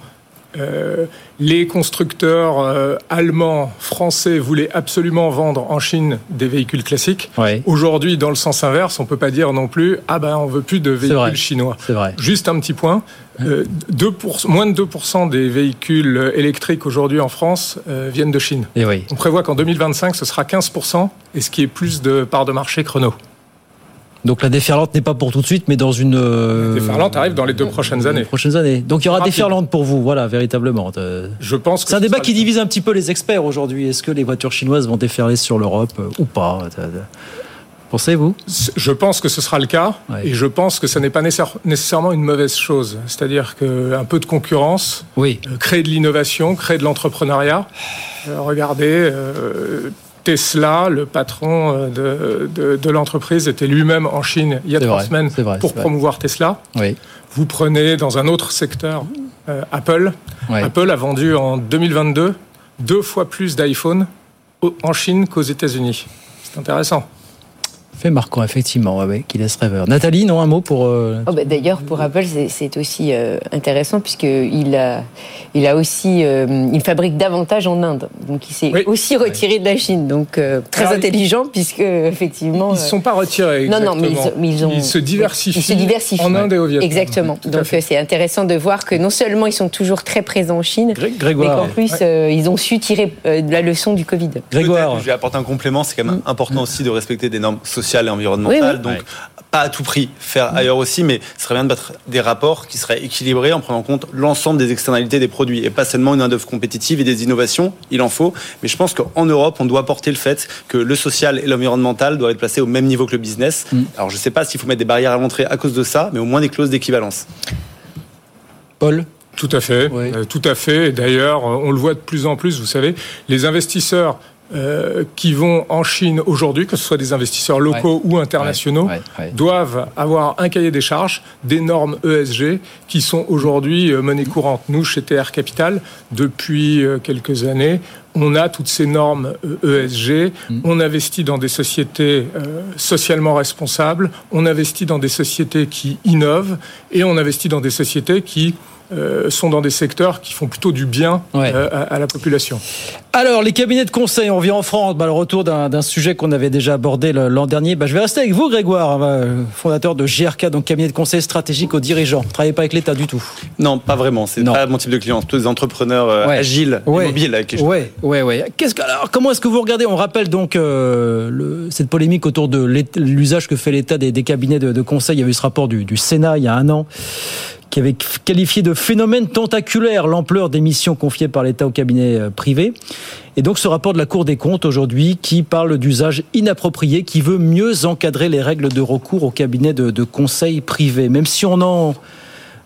[SPEAKER 12] euh, les constructeurs euh, allemands, français voulaient absolument vendre en Chine des véhicules classiques. Aujourd'hui, dans le sens inverse, on peut pas dire non plus ah ben on veut plus de véhicules chinois.
[SPEAKER 1] Vrai.
[SPEAKER 12] Juste un petit point. moins de 2% des véhicules électriques aujourd'hui en France viennent de Chine.
[SPEAKER 1] Et oui.
[SPEAKER 12] On prévoit qu'en 2025, ce sera 15%, et ce qui est plus de part de marché chrono.
[SPEAKER 1] Donc la déferlante n'est pas pour tout de suite, mais dans une.
[SPEAKER 12] La déferlante arrive dans les deux prochaines années.
[SPEAKER 1] prochaines années. Donc il y aura déferlante pour vous, voilà, véritablement.
[SPEAKER 12] Je pense.
[SPEAKER 1] C'est un débat qui divise un petit peu les experts aujourd'hui. Est-ce que les voitures chinoises vont déferler sur l'Europe euh, ou pas Pensez-vous?
[SPEAKER 12] Je pense que ce sera le cas, et je pense que ce n'est pas nécessairement une mauvaise chose. C'est-à-dire qu'un peu de concurrence,
[SPEAKER 1] oui.
[SPEAKER 12] Euh, créer de l'innovation, créer de l'entrepreneuriat. Euh, regardez, Tesla, le patron euh, de, l'entreprise, était lui-même en Chine il y a trois semaines pour promouvoir Tesla. Vous prenez dans un autre secteur euh, Apple. Apple a vendu en 2022 deux fois plus d'iPhone en Chine qu'aux États-Unis. C'est intéressant
[SPEAKER 1] fait marquant, effectivement, ouais, qui laisse rêveur. Nathalie, non, un mot pour. Euh,
[SPEAKER 11] oh, bah, D'ailleurs, pour Apple, c'est aussi euh, intéressant puisqu'il a, il a aussi, euh, il fabrique davantage en Inde, donc il s'est aussi retiré de la Chine, donc très intelligent puisque effectivement.
[SPEAKER 12] Ils ne sont pas retirés.
[SPEAKER 11] Non, non, mais ils, ont,
[SPEAKER 12] ils, se diversifient.
[SPEAKER 11] Ils se diversifient
[SPEAKER 12] en Inde et au Vietnam.
[SPEAKER 11] Exactement. donc c'est intéressant de voir que non seulement ils sont toujours très présents en Chine,
[SPEAKER 1] Grégoire,
[SPEAKER 11] mais qu'en plus ils ont su tirer la leçon du Covid.
[SPEAKER 14] Grégoire, je vais apporter un complément. C'est quand même mm. important aussi de respecter des normes sociales et environnementale. Donc, pas à tout prix faire ailleurs aussi, mais ce serait bien de battre des rapports qui seraient équilibrés en prenant en compte l'ensemble des externalités des produits et pas seulement une main-d'œuvre compétitive et des innovations. Il en faut. Mais je pense qu'en Europe, on doit porter le fait que le social et l'environnemental doivent être placés au même niveau que le business. Mm. Alors, je ne sais pas s'il faut mettre des barrières à l'entrée à cause de ça, mais au moins des clauses d'équivalence.
[SPEAKER 1] Paul
[SPEAKER 12] tout à fait, euh, tout à fait. D'ailleurs, on le voit de plus en plus. Vous savez, les investisseurs euh, qui vont en Chine aujourd'hui, que ce soit des investisseurs locaux ou internationaux, doivent avoir un cahier des charges, des normes ESG qui sont aujourd'hui euh, monnaie courante. Nous, chez TR Capital, depuis euh, quelques années, on a toutes ces normes ESG, mm. on investit dans des sociétés socialement responsables, on investit dans des sociétés qui innovent. Et on investit dans des sociétés qui euh, sont dans des secteurs qui font plutôt du bien euh, à, la population.
[SPEAKER 1] Alors, les cabinets de conseil, on revient en France, bah, le retour d'un sujet qu'on avait déjà abordé l'an dernier. Bah, je vais rester avec vous, Grégoire, hein, bah, fondateur de GRK, donc cabinet de conseil stratégique aux dirigeants. Vous ne travaillez pas avec l'État du tout?
[SPEAKER 14] Non, pas vraiment. C'est pas mon type de client. C'est plutôt des entrepreneurs euh, agiles, ouais. mobiles. Avec
[SPEAKER 1] Oui, oui, oui. alors, comment est-ce que vous regardez? On rappelle donc le, cette polémique autour de l'usage que fait l'État des, cabinets de, conseil. Il y avait eu ce rapport du, du Sénat il y a un an qui avait qualifié de phénomène tentaculaire l'ampleur des missions confiées par l'État au cabinet euh, privé. Et donc ce rapport de la Cour des comptes aujourd'hui qui parle d'usage inapproprié, qui veut mieux encadrer les règles de recours au cabinet de, de conseil privé. Même si on en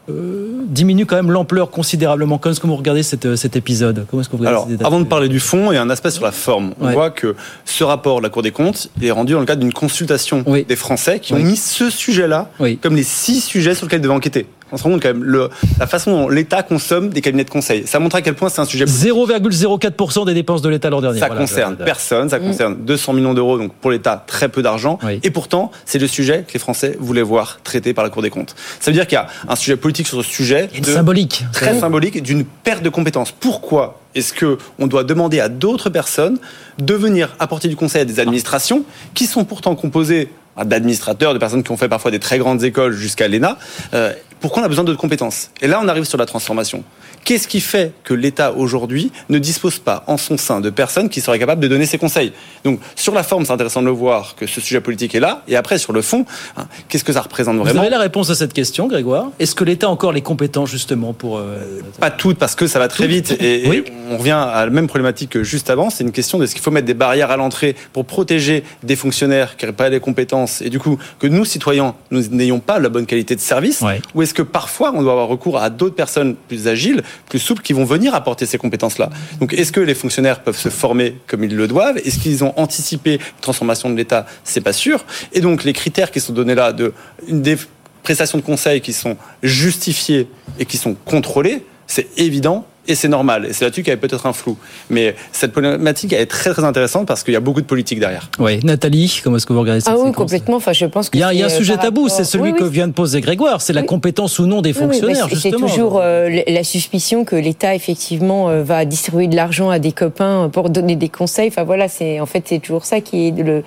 [SPEAKER 1] euh, diminue quand même l'ampleur considérablement. Comment est-ce que vous regardez euh, cet épisode? Comment est-ce que vous
[SPEAKER 14] Alors, avant de parler du fond, il y a un aspect sur la forme. On voit que ce rapport de la Cour des comptes est rendu dans le cadre d'une consultation des Français qui ont mis ce sujet-là comme les six sujets sur lesquels ils devaient enquêter on se rend compte quand même le, la façon dont l'État consomme des cabinets de conseil. Ça montre à quel point c'est un sujet.
[SPEAKER 1] 0,04% des dépenses de l'État l'an dernier.
[SPEAKER 14] Ça concerne personne, ça mm. concerne 200 millions d'euros, donc pour l'État très peu d'argent. Et pourtant, c'est le sujet que les Français voulaient voir traité par la Cour des comptes. Ça veut dire qu'il y a un sujet politique sur ce sujet,
[SPEAKER 1] de, symbolique,
[SPEAKER 14] très symbolique, d'une perte de compétences. Pourquoi est-ce que on doit demander à d'autres personnes de venir apporter du conseil à des administrations qui sont pourtant composées d'administrateurs, de personnes qui ont fait parfois des très grandes écoles jusqu'à l'ENA, euh, pourquoi on a besoin d'autres compétences? Et là, on arrive sur la transformation. Qu'est-ce qui fait que l'État aujourd'hui ne dispose pas en son sein de personnes qui seraient capables de donner ses conseils? Donc sur la forme, c'est intéressant de le voir que ce sujet politique est là, et après sur le fond, hein, qu'est-ce que ça représente vraiment? Vous
[SPEAKER 1] avez la réponse à cette question, Grégoire. Est-ce que l'État a encore les compétences justement pour euh,
[SPEAKER 14] Pas toutes, parce que ça va très vite, et, on revient à la même problématique que juste avant. C'est une question de ce qu'il faut mettre des barrières à l'entrée pour protéger des fonctionnaires qui n'auraient pas les compétences, et du coup que nous citoyens, nous n'ayons pas la bonne qualité de service, ou est-ce que parfois on doit avoir recours à d'autres personnes plus agiles plus souples qui vont venir apporter ces compétences-là. Donc, est-ce que les fonctionnaires peuvent se former comme ils le doivent? Est-ce qu'ils ont anticipé la transformation de l'État? C'est pas sûr. Et donc, les critères qui sont donnés là de des prestations de conseil qui sont justifiées et qui sont contrôlées, c'est évident et c'est normal. Et c'est là-dessus qu'il y avait peut-être un flou. Mais cette problématique est très très intéressante parce qu'il y a beaucoup de politique derrière.
[SPEAKER 1] Oui, Nathalie, comment est-ce que vous regardez cette
[SPEAKER 11] Ah oui, complètement. Enfin, je pense que
[SPEAKER 1] il y a, il y a un sujet tabou, c'est celui que vient de poser Grégoire, c'est la compétence ou non des fonctionnaires.
[SPEAKER 11] c'est toujours euh, la suspicion que l'État effectivement euh, va distribuer de l'argent à des copains pour donner des conseils. Enfin voilà, c'est en fait c'est toujours ça qui est le.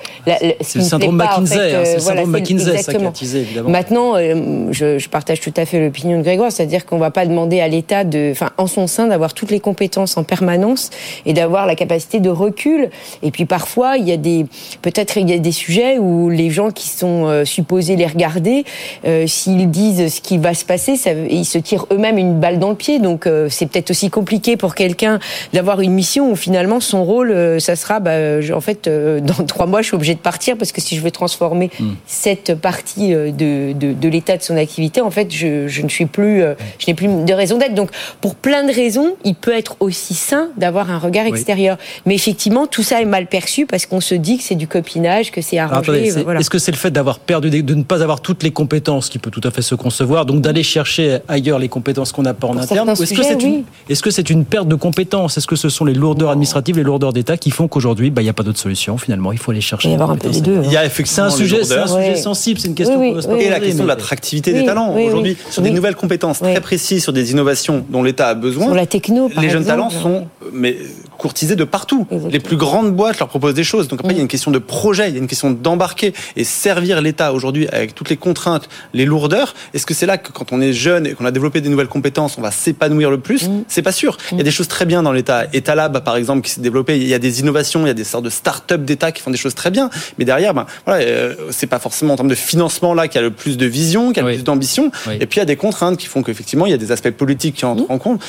[SPEAKER 1] c'est le syndrome McKinsey, hein, c'est le syndrome McKinsey, ça attisé, évidemment.
[SPEAKER 11] Maintenant, euh, je, je partage tout à fait l'opinion de Grégoire, c'est-à-dire qu'on va pas demander à l'État de, enfin en son sein d'avoir toutes les compétences en permanence et d'avoir la capacité de recul. Et puis parfois, il y a des, peut-être il y a des sujets où les gens qui sont euh, supposés les regarder, euh, s'ils disent ce qui va se passer, ça, ils se tirent eux-mêmes une balle dans le pied. Donc euh, c'est peut-être aussi compliqué pour quelqu'un d'avoir une mission où finalement son rôle, ça sera, bah, en fait, *laughs* dans trois mois, je suis obligé de partir parce que si je veux transformer hmm. cette partie de, de, de l'état de son activité, en fait, je, je ne suis plus, je n'ai plus de raison d'être. Donc pour plein de raisons, il peut être aussi sain d'avoir un regard extérieur. Mais effectivement, tout ça est mal perçu parce qu'on se dit que c'est du copinage, que c'est arrangé.
[SPEAKER 1] Est-ce que c'est le fait d'avoir perdu, de ne pas avoir toutes les compétences qui peut tout à fait se concevoir, donc d'aller chercher ailleurs les compétences qu'on n'a pas en interne Est-ce que c'est une, perte de compétences? Est-ce que ce sont les lourdeurs administratives, les lourdeurs d'État qui font qu'aujourd'hui, bah, il n'y a pas d'autre solution finalement? Il faut aller chercher.
[SPEAKER 11] Il y avoir un peu les deux.
[SPEAKER 14] Hein. Il y a effectivement
[SPEAKER 1] c'est un sujet, c'est un sujet sensible, c'est une question.
[SPEAKER 14] et la question de l'attractivité des talents aujourd'hui sur des nouvelles compétences très précises, sur des innovations dont l'État a besoin.
[SPEAKER 11] Sur la techno,
[SPEAKER 14] les jeunes talents sont mais courtisés de partout. Les plus grandes boîtes leur proposent des choses. Donc après, il y a une question de projet, il y a une question d'embarquer et servir l'État aujourd'hui avec toutes les contraintes, les lourdeurs. Est-ce que c'est là que quand on est jeune et qu'on a développé des nouvelles compétences, on va s'épanouir le plus mm. C'est pas sûr. Il y a des choses très bien dans l'État. Etalab, par exemple, qui s'est développé. Il y a des innovations, il y a des sortes de start-up d'État qui font des choses très bien. Mais derrière, ben, voilà, euh, c'est pas forcément en termes de financement là qu'il y a le plus de vision, qu'il y a le plus d'ambition. Et puis il y a des contraintes qui font qu'effectivement, il y a des aspects politiques qui entrent mm. en compte.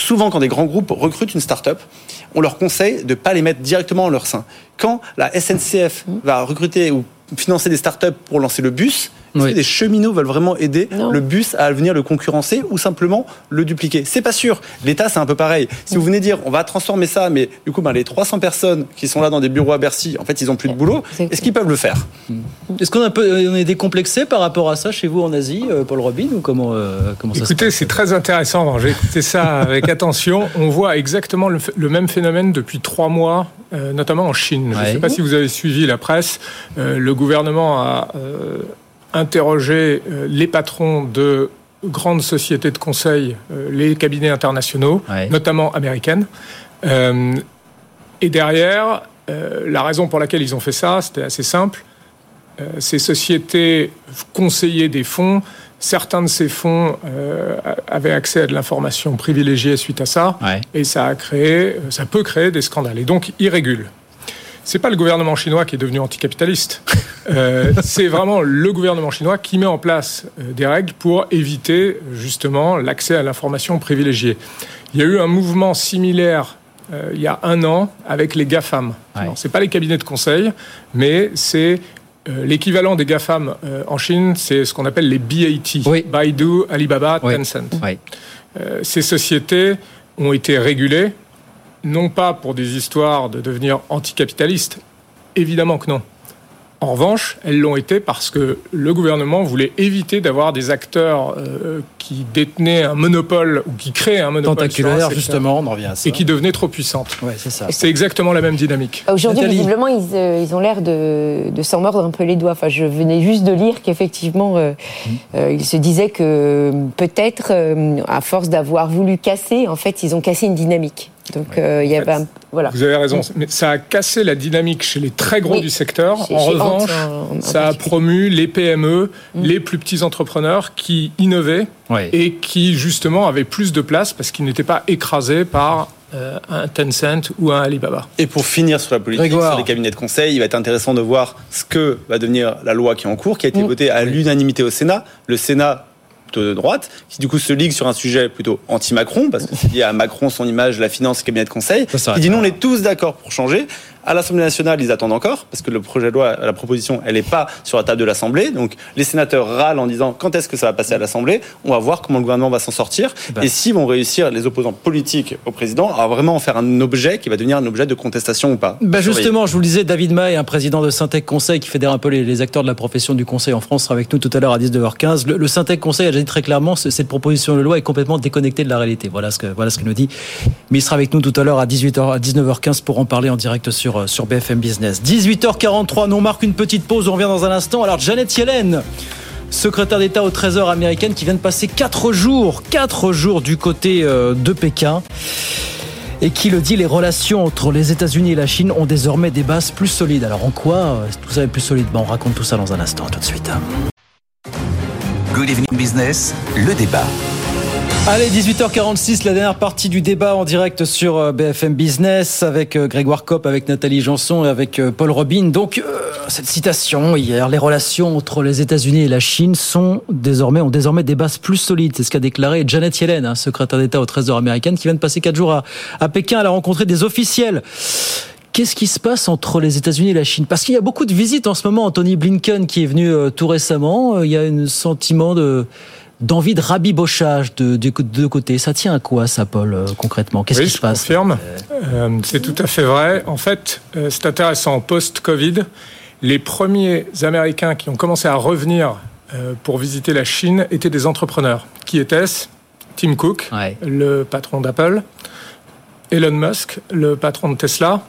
[SPEAKER 14] Souvent, quand des grands groupes recrutent une start-up, on leur conseille de ne pas les mettre directement en leur sein. Quand la SNCF va recruter ou financer des startups pour lancer le bus, est-ce que des cheminots veulent vraiment aider le bus à venir le concurrencer ou simplement le dupliquer? C'est pas sûr. L'État, c'est un peu pareil. Si vous venez dire, on va transformer ça, mais du coup, ben, les 300 personnes qui sont là dans des bureaux à Bercy, en fait, ils ont plus de boulot. Est-ce qu'ils peuvent le faire?
[SPEAKER 1] Est-ce qu'on est décomplexé par rapport à ça chez vous en Asie, euh, Paul Robin, ou comment, euh, comment
[SPEAKER 12] ça Écoutez, c'est très intéressant. J'ai écouté ça *laughs* avec attention. On voit exactement le, même phénomène depuis trois mois, euh, notamment en Chine. Je ne sais pas si vous avez suivi la presse. le gouvernement a interroger euh, les patrons de grandes sociétés de conseil, les cabinets internationaux, notamment américaines. et derrière, la raison pour laquelle ils ont fait ça, c'était assez simple. ces sociétés conseillaient des fonds Certains de ces fonds euh, avaient accès à de l'information privilégiée suite à ça, et ça a créé, ça peut créer des scandales. Et donc, ils régulent. C'est pas le gouvernement chinois qui est devenu anticapitaliste. Euh, *laughs* c'est vraiment le gouvernement chinois qui met en place euh, des règles pour éviter justement l'accès à l'information privilégiée. Il y a eu un mouvement similaire euh, il y a un an avec les GAFAM. Ce C'est pas les cabinets de conseil, mais c'est euh, l'équivalent des GAFAM en Chine, c'est ce qu'on appelle les BAT, Baidu, Alibaba, Tencent. Ces sociétés ont été régulées, non pas pour des histoires de devenir anticapitalistes, évidemment que non, en revanche, elles l'ont été parce que le gouvernement voulait éviter d'avoir des acteurs euh, qui détenaient un monopole ou qui créaient un monopole.
[SPEAKER 1] Tentaculaire, justement, on en revient à ça.
[SPEAKER 12] Et qui devenaient trop puissantes.
[SPEAKER 1] Ouais, c'est ça.
[SPEAKER 12] C'est exactement la même dynamique.
[SPEAKER 11] Aujourd'hui, visiblement, ils, euh, ils ont l'air de, de s'en mordre un peu les doigts. Enfin, je venais juste de lire qu'effectivement, euh, mmh. ils se disaient que peut-être, à force d'avoir voulu casser, en fait, ils ont cassé une dynamique. Donc euh, il y avait voilà.
[SPEAKER 12] Vous avez raison, mais ça a cassé la dynamique chez les très gros du secteur. en revanche, ça a promu les PME, mm. les plus petits entrepreneurs qui innovaient et qui justement avaient plus de place parce qu'ils n'étaient pas écrasés par euh, un Tencent ou un Alibaba.
[SPEAKER 14] Et pour finir sur la politique, sur les cabinets de conseil, il va être intéressant de voir ce que va devenir la loi qui est en cours, qui a été mm. votée à l'unanimité au Sénat. Le Sénat de droite, qui du coup se ligue sur un sujet plutôt anti-Macron, parce que c'est lié à Macron, son image, la finance, le cabinet de conseil, qui dit non, on est tous d'accord pour changer. À l'Assemblée nationale, ils attendent encore, parce que le projet de loi, la proposition, elle n'est pas sur la table de l'Assemblée. Donc les sénateurs râlent en disant quand est-ce que ça va passer à l'Assemblée? On va voir comment le gouvernement va s'en sortir. Eh ben. Et s'ils vont réussir, les opposants politiques au président, à vraiment en faire un objet qui va devenir un objet de contestation ou pas.
[SPEAKER 1] Bah justement, je vous le disais, David May, un président de Syntec Conseil qui fédère un peu les, acteurs de la profession du conseil en France, sera avec nous tout à l'heure à 19h15. Le, le Syntec Conseil a déjà dit très clairement cette proposition de loi est complètement déconnectée de la réalité. Voilà ce que voilà ce qu'il nous dit. Mais il sera avec nous tout à l'heure à 18h à 19h15 pour en parler en direct sur sur BFM 18h43, nous on marque une petite pause, on revient dans un instant. Alors Janet Yellen, secrétaire d'État au Trésor américaine qui vient de passer 4 jours, 4 jours du côté euh, de Pékin et qui le dit, les relations entre les États-Unis et la Chine ont désormais des bases plus solides. Alors en quoi euh, tout ça est plus solide? On raconte tout ça dans un instant, tout de suite.
[SPEAKER 2] Good Evening Business, le débat.
[SPEAKER 1] Allez, 18h46, la dernière partie du débat en direct sur euh, BFM Business avec euh, Grégoire Kopp, avec Nathalie Janson et avec euh, Paul Robin. Donc, cette citation hier, les relations entre les États-Unis et la Chine sont désormais, ont désormais des bases plus solides. C'est ce qu'a déclaré Janet Yellen, hein, secrétaire d'État au Trésor américain, qui vient de passer quatre jours à, à Pékin. Elle a rencontré des officiels. Qu'est-ce qui se passe entre les États-Unis et la Chine? Parce qu'il y a beaucoup de visites en ce moment. Anthony Blinken qui est venu tout récemment. Il y a un sentiment de d'envie de rabibochage de, deux côtés. Ça tient à quoi ça, Paul, euh, concrètement? Qu'est-ce qui se passe?
[SPEAKER 12] confirme. Euh, c'est tout à fait vrai. En fait, euh, c'est intéressant. Post-Covid, les premiers Américains qui ont commencé à revenir pour visiter la Chine étaient des entrepreneurs. Qui étaient-ce Tim Cook, le patron d'Apple, Elon Musk, le patron de Tesla,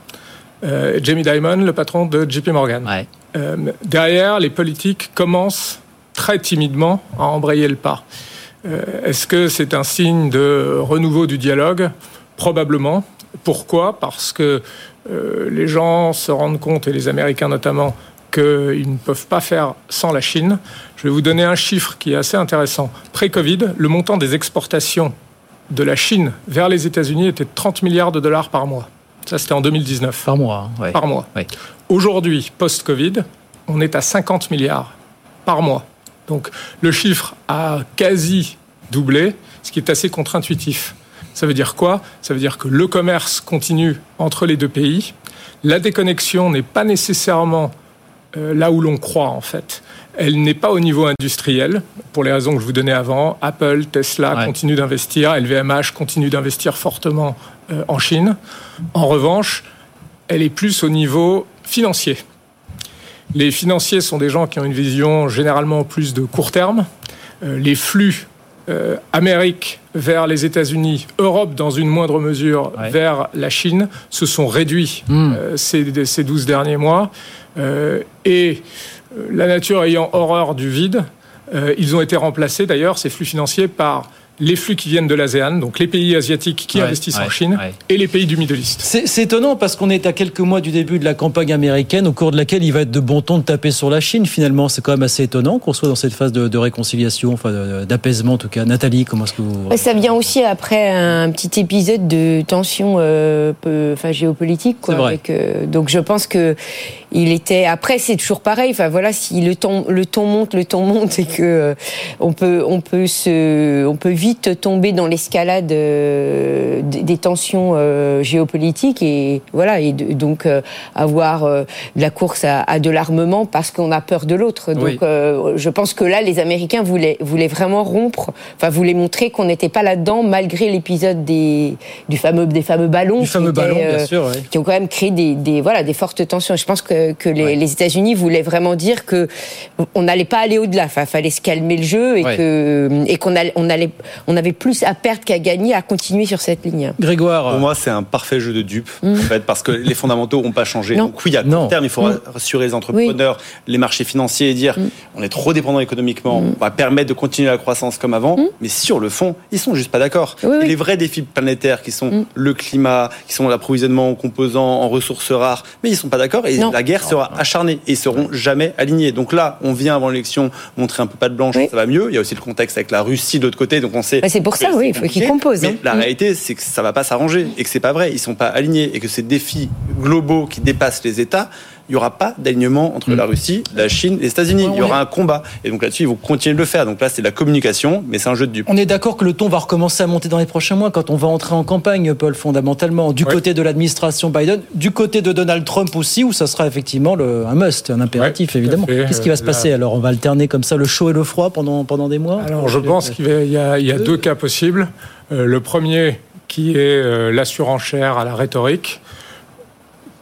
[SPEAKER 12] Jamie Dimon, le patron de JP Morgan. derrière, les politiques commencent très timidement à embrayer le pas. Euh, est-ce que c'est un signe de renouveau du dialogue Probablement. Pourquoi Parce que euh, les gens se rendent compte, et les Américains notamment, qu'ils ne peuvent pas faire sans la Chine. Je vais vous donner un chiffre qui est assez intéressant. Pré-Covid, le montant des exportations de la Chine vers les États-Unis était de 30 milliards de dollars par mois. Ça, c'était en 2019.
[SPEAKER 1] Par mois,
[SPEAKER 12] hein, Par mois. Aujourd'hui, post-Covid, on est à 50 milliards par mois. Donc le chiffre a quasi doublé, ce qui est assez contre-intuitif. Ça veut dire quoi? Ça veut dire que le commerce continue entre les deux pays. La déconnexion n'est pas nécessairement euh, là où l'on croit en fait. Elle n'est pas au niveau industriel, pour les raisons que je vous donnais avant. Apple, Tesla continuent d'investir, LVMH continue d'investir fortement euh, en Chine. En revanche, elle est plus au niveau financier. Les financiers sont des gens qui ont une vision généralement plus de court terme. Euh, les flux euh, Amérique vers les États-Unis, Europe dans une moindre mesure vers la Chine se sont réduits hmm. euh, ces, ces 12 derniers mois. et la nature ayant horreur du vide, ils ont été remplacés d'ailleurs, ces flux financiers, par les flux qui viennent de l'ASEAN, donc les pays asiatiques qui investissent en Chine, et les pays du Middle East.
[SPEAKER 1] C'est étonnant parce qu'on est à quelques mois du début de la campagne américaine, au cours de laquelle il va être de bon ton de taper sur la Chine. Finalement, c'est quand même assez étonnant qu'on soit dans cette phase de, réconciliation, enfin d'apaisement en tout cas. Nathalie, comment est-ce que vous...
[SPEAKER 11] Ça vient aussi après un petit épisode de tension euh, enfin, géopolitique. Quoi, avec, euh, donc je pense que il était. Après, c'est toujours pareil. Enfin voilà, si le ton, le ton monte, le ton monte, et que euh, on peut, on peut se, on peut vite tomber dans l'escalade euh, des tensions euh, géopolitiques et voilà et donc avoir de la course à, de l'armement parce qu'on a peur de l'autre. Donc je pense que là, les Américains voulaient, voulaient vraiment rompre, enfin voulaient montrer qu'on n'était pas là-dedans malgré l'épisode des du fameux des fameux ballons,
[SPEAKER 1] du fameux ballon, bien sûr,
[SPEAKER 11] qui ont quand même créé des, des voilà des fortes tensions. Je pense que que, les, États-Unis voulaient vraiment dire que on n'allait pas aller au-delà. Enfin, fallait se calmer le jeu et que et qu'on allait, on allait, on avait plus à perdre qu'à gagner à continuer sur cette ligne.
[SPEAKER 1] Grégoire,
[SPEAKER 14] pour moi, c'est un parfait jeu de dupes mm. en fait, parce que les fondamentaux n'ont pas changé. Donc oui, à court terme, il faut mm. rassurer les entrepreneurs, les marchés financiers et dire mm. on est trop dépendant économiquement, on va permettre de continuer la croissance comme avant. Mais sur le fond, ils sont juste pas d'accord. Les vrais défis planétaires qui sont le climat, qui sont l'approvisionnement en composants, en ressources rares, mais ils sont pas d'accord et la guerre sera acharnée et ils seront jamais alignés. Donc là, on vient avant l'élection montrer un peu pas de blanche, ça va mieux. Il y a aussi le contexte avec la Russie de l'autre côté, donc on
[SPEAKER 11] Bah, c'est pour ça, oui, il faut qu'ils composent.
[SPEAKER 14] Mais
[SPEAKER 11] hein.
[SPEAKER 14] la réalité, c'est que ça va pas s'arranger et que c'est pas vrai. Ils sont pas alignés et que ces défis globaux qui dépassent les États il n'y aura pas d'alignement entre la mm. Russie, la Chine et les États-Unis. il y aura un combat. Et donc là-dessus, ils vont continuer de le faire. Donc là, c'est de la communication, mais c'est un jeu de dupes.
[SPEAKER 1] On est d'accord que le ton va recommencer à monter dans les prochains mois quand on va entrer en campagne, Paul, fondamentalement, du côté de l'administration Biden, du côté de Donald Trump aussi, où ça sera effectivement le, un must, un impératif, évidemment. Qu'est-ce qui va se passer alors? On va alterner comme ça le chaud et le froid pendant, pendant des mois?
[SPEAKER 12] Alors, je pense qu'il y a, il y a deux cas possibles. Euh, le premier, qui est euh, la surenchère à la rhétorique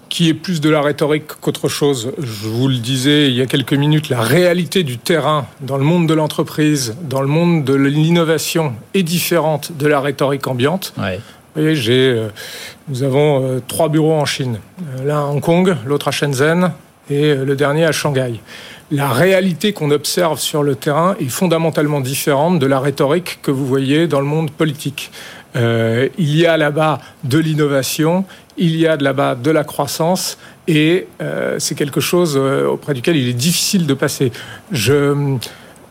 [SPEAKER 12] qui est plus de la rhétorique qu'autre chose. Je vous le disais il y a quelques minutes, la réalité du terrain dans le monde de l'entreprise, dans le monde de l'innovation est différente de la rhétorique ambiante. Vous voyez, j'ai, euh, nous avons euh, trois bureaux en Chine, euh, l'un à Hong Kong, l'autre à Shenzhen et le dernier à Shanghai. La réalité qu'on observe sur le terrain est fondamentalement différente de la rhétorique que vous voyez dans le monde politique. il y a là-bas de l'innovation, il y a de là-bas de la croissance et euh, c'est quelque chose euh, auprès duquel il est difficile de passer. Je,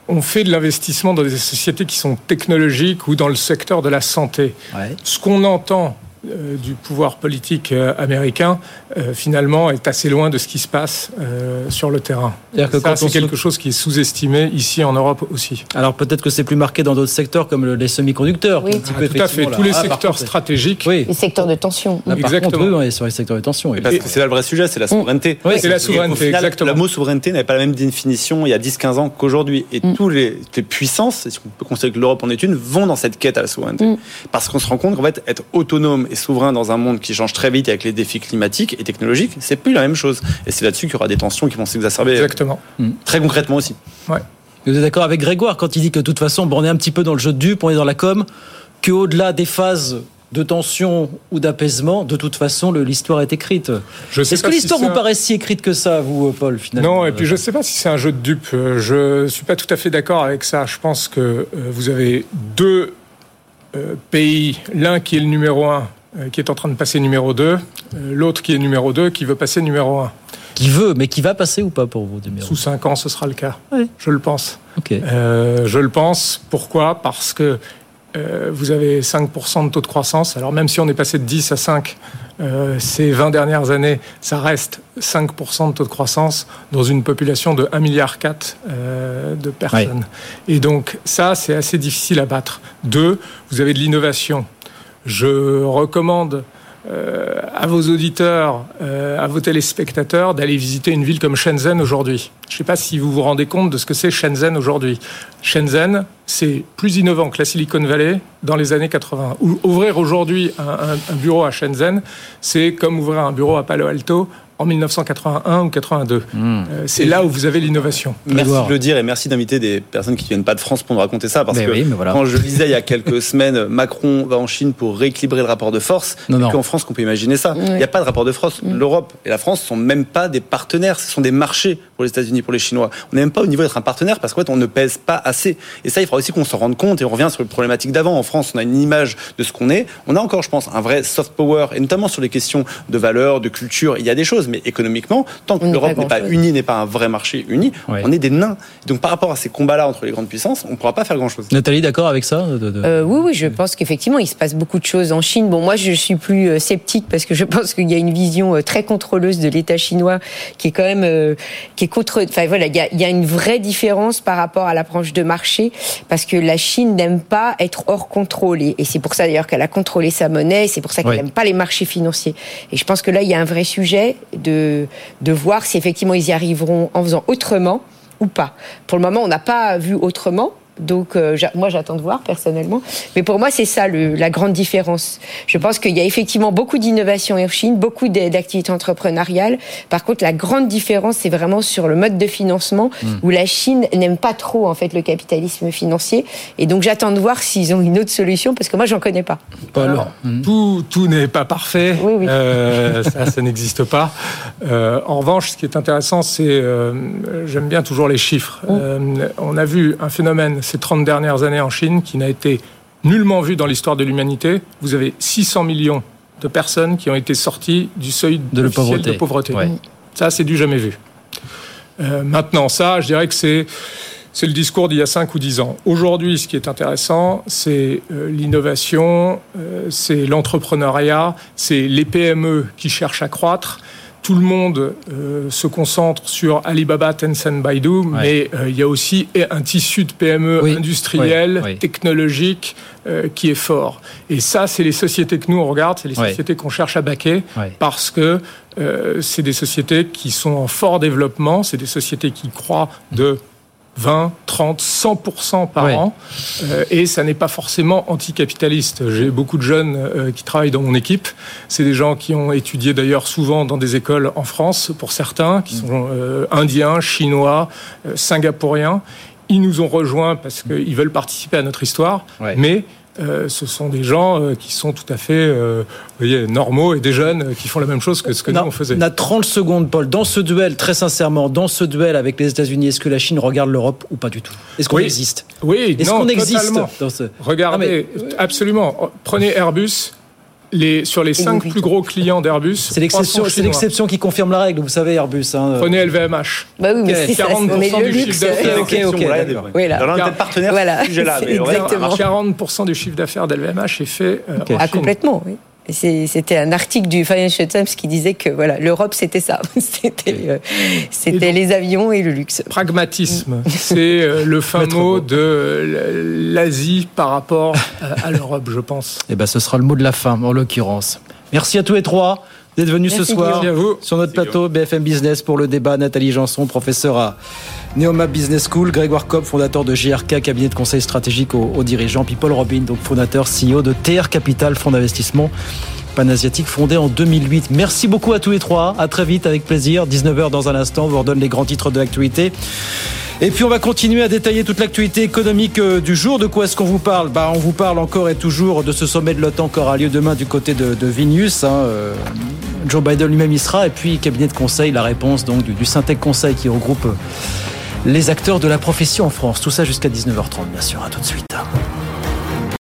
[SPEAKER 12] on fait de l'investissement dans des sociétés qui sont technologiques ou dans le secteur de la santé. Ce qu'on entend du pouvoir politique euh, américain, euh, finalement, est assez loin de ce qui se passe sur le terrain. Ça, c'est quelque chose qui est sous-estimé ici en Europe aussi.
[SPEAKER 1] Alors peut-être que c'est plus marqué dans d'autres secteurs comme les semi-conducteurs.
[SPEAKER 12] Oui. Ah, tout à fait. Tous les ah, secteurs stratégiques.
[SPEAKER 11] Oui. Les secteurs de tension.
[SPEAKER 1] Ah, exactement. Contre, sur les secteurs de tension.
[SPEAKER 14] Parce que c'est là le vrai sujet, c'est la souveraineté.
[SPEAKER 12] Oui, c'est la souveraineté, exactement.
[SPEAKER 14] Le mot souveraineté n'avait pas la même définition il y a 10-15 ans qu'aujourd'hui. Et mm. tous les, les puissances, si on peut considérer que l'Europe en est une, vont dans cette quête à la souveraineté. Mm. Parce qu'on se rend compte qu'en fait, être autonome et souverain dans un monde qui change très vite avec les défis climatiques et technologiques, c'est plus la même chose. Et c'est là-dessus qu'il y aura des tensions qui vont s'exacerber.
[SPEAKER 12] Exactement.
[SPEAKER 14] Mm. Très concrètement aussi.
[SPEAKER 12] Ouais.
[SPEAKER 1] Vous êtes d'accord avec Grégoire quand il dit que de toute façon, on est un petit peu dans le jeu de dupe, on est dans la com, qu'au-delà des phases de tension ou d'apaisement, de toute façon, l'histoire est écrite. Est-ce que l'histoire vous paraît si écrite que ça, vous, Paul, finalement
[SPEAKER 12] Non, et puis je ne sais pas si c'est un jeu de dupe. Je ne suis pas tout à fait d'accord avec ça. Je pense que euh, vous avez deux euh, pays, l'un qui est le numéro un, euh, qui est en train de passer numéro 2, euh, l'autre qui est numéro 2 qui veut passer numéro 1.
[SPEAKER 1] Qui veut, mais qui va passer ou pas pour vous
[SPEAKER 12] Sous 5 ans, ce sera le cas. Je le pense. je le pense. Pourquoi? Parce que vous avez 5% de taux de croissance. Alors même si on est passé de 10 à 5 ces 20 dernières années, ça reste 5% de taux de croissance dans une population de 1,4 milliard de personnes. Et donc ça, c'est assez difficile à battre. Deux, vous avez de l'innovation. Je recommande euh, à vos auditeurs, euh, à vos téléspectateurs d'aller visiter une ville comme Shenzhen aujourd'hui. Je ne sais pas si vous vous rendez compte de ce que c'est Shenzhen aujourd'hui. Shenzhen, c'est plus innovant que la Silicon Valley dans les années 80. Ouvrir aujourd'hui un, un bureau à Shenzhen, c'est comme ouvrir un bureau à Palo Alto en 1981 ou 82. Hmm. Euh, c'est là où vous avez l'innovation.
[SPEAKER 14] Merci de le dire et merci d'inviter des personnes qui ne viennent pas de France pour nous raconter ça. Parce que quand je disais il y a quelques *laughs* semaines, Macron va en Chine pour rééquilibrer le rapport de force, non, non. qu'en France qu'on peut imaginer ça. Il n'y a pas de rapport de force. L'Europe et la France sont même pas des partenaires, ce sont des marchés pour les États-Unis, pour les Chinois. On n'est même pas au niveau d'être un partenaire parce qu'en fait on ne pèse pas assez. Et ça, il faudra aussi qu'on s'en rende compte et on revient sur les problématiques d'avant. En France, on a une image de ce qu'on est. On a encore, je pense, un vrai soft power et notamment sur les questions de valeur, de culture. Il y a des choses, mais économiquement, tant que l'Europe n'est pas unie, n'est pas un vrai marché uni, on est des nains. Donc par rapport à ces combats-là entre les grandes puissances, on ne pourra pas faire grand-chose.
[SPEAKER 1] Nathalie, d'accord avec ça
[SPEAKER 11] euh, Oui, oui, je pense qu'effectivement, il se passe beaucoup de choses en Chine. Bon, moi, je suis plus euh, sceptique parce que je pense qu'il y a une vision euh, très contrôleuse de l'État chinois qui est quand même qui est contre. Enfin voilà, il y, a, il y a une vraie différence par rapport à l'approche de marché parce que la Chine n'aime pas être hors contrôle et, c'est pour ça d'ailleurs qu'elle a contrôlé sa monnaie. C'est pour ça qu'elle n'aime pas les marchés financiers. Et je pense que là, il y a un vrai sujet de de voir si effectivement ils y arriveront en faisant autrement ou pas. Pour le moment, on n'a pas vu autrement. Donc, euh, moi, j'attends de voir personnellement. Mais pour moi, c'est ça le, la grande différence. Je pense qu'il y a effectivement beaucoup d'innovation en Chine, beaucoup d'activités entrepreneuriales. Par contre, la grande différence, c'est vraiment sur le mode de financement, hmm. où la Chine n'aime pas trop en fait le capitalisme financier. Et donc, j'attends de voir s'ils ont une autre solution, parce que moi, j'en connais pas.
[SPEAKER 12] Alors, hmm. tout, tout n'est pas parfait. Oui, oui. Euh, ça, ça n'existe pas. Euh, en revanche, ce qui est intéressant, c'est, euh, j'aime bien toujours les chiffres. Hmm. Euh, on a vu un phénomène ces 30 dernières années en Chine qui n'a été nullement vu dans l'histoire de l'humanité. Vous avez 600 millions de personnes qui ont été sorties du seuil de pauvreté. De pauvreté. Ça, c'est du jamais vu. Euh, maintenant, ça, je dirais que c'est c'est le discours d'il y a 5 ou 10 ans. Aujourd'hui, ce qui est intéressant, c'est euh, l'innovation, euh, c'est l'entrepreneuriat, c'est les PME qui cherchent à croître, tout le monde euh, se concentre sur Alibaba, Tencent, Baidu, mais euh, il y a aussi un tissu de PME industriel, technologique, euh, qui est fort. Et ça, c'est les sociétés que nous on regarde, c'est les sociétés qu'on cherche à baquer, parce que c'est des sociétés qui sont en fort développement, c'est des sociétés qui croient de 20, 30, 100% par an. Euh, et ça n'est pas forcément anticapitaliste. J'ai beaucoup de jeunes euh, qui travaillent dans mon équipe. C'est des gens qui ont étudié d'ailleurs souvent dans des écoles en France, pour certains, qui sont euh, indiens, chinois, singapouriens. Ils nous ont rejoints parce qu'ils veulent participer à notre histoire, mais euh, ce sont des gens euh, qui sont tout à fait euh, voyez, normaux et des jeunes qui font la même chose que ce que nous on faisait.
[SPEAKER 1] On a 30 secondes, Paul. Dans ce duel, très sincèrement, dans ce duel avec les États-Unis, est-ce que la Chine regarde l'Europe ou pas du tout? Est-ce qu'on existe?
[SPEAKER 12] Oui, est-ce qu'on existe dans ce... Regardez, absolument. Prenez Airbus les, sur les cinq plus gros clients d'Airbus,
[SPEAKER 1] c'est l'exception, qui confirme la règle. Vous savez, Airbus.
[SPEAKER 12] Hein. Prenez LVMH.
[SPEAKER 11] Bah oui, mais 40% *laughs*
[SPEAKER 14] du chiffre d'affaires. Ok, ok, d'accord. Oui, là. On partenaire voilà. sujet-là.
[SPEAKER 12] 40% du chiffre d'affaires d'LVMH est fait.
[SPEAKER 11] Euh, ah, complètement. Oui. C'était un article du Financial Times qui disait que voilà, l'Europe c'était ça, *laughs* c'était euh, c'était les avions et le luxe.
[SPEAKER 12] Pragmatisme, *laughs* c'est euh, le fin mot de l'Asie par rapport à l'Europe, je pense.
[SPEAKER 1] Et eh ben, ce sera le mot de la fin en l'occurrence. Merci à tous les trois d'être venus ce soir sur notre plateau BFM Business pour le débat. Nathalie Janson, professeur à Neoma Business School, Grégoire Cobb, fondateur de GRK, cabinet de conseil stratégique aux, dirigeants, puis Paul Robin, donc fondateur CEO de TR Capital, fonds d'investissement panasiatique fondé en 2008. Merci beaucoup à tous les trois. À très vite, avec plaisir. 19h dans un instant, on vous redonne les grands titres de l'actualité. Et puis on va continuer à détailler toute l'actualité économique euh, du jour. De quoi est-ce qu'on vous parle? Bah, On vous parle encore et toujours de ce sommet de l'OTAN qui aura lieu demain du côté de, de. Hein, euh, Joe Biden lui-même y sera. Et puis cabinet de conseil, la réponse donc du, du Conseil qui regroupe les acteurs de la profession en France. Tout ça jusqu'à 19h30, bien sûr. À tout de suite.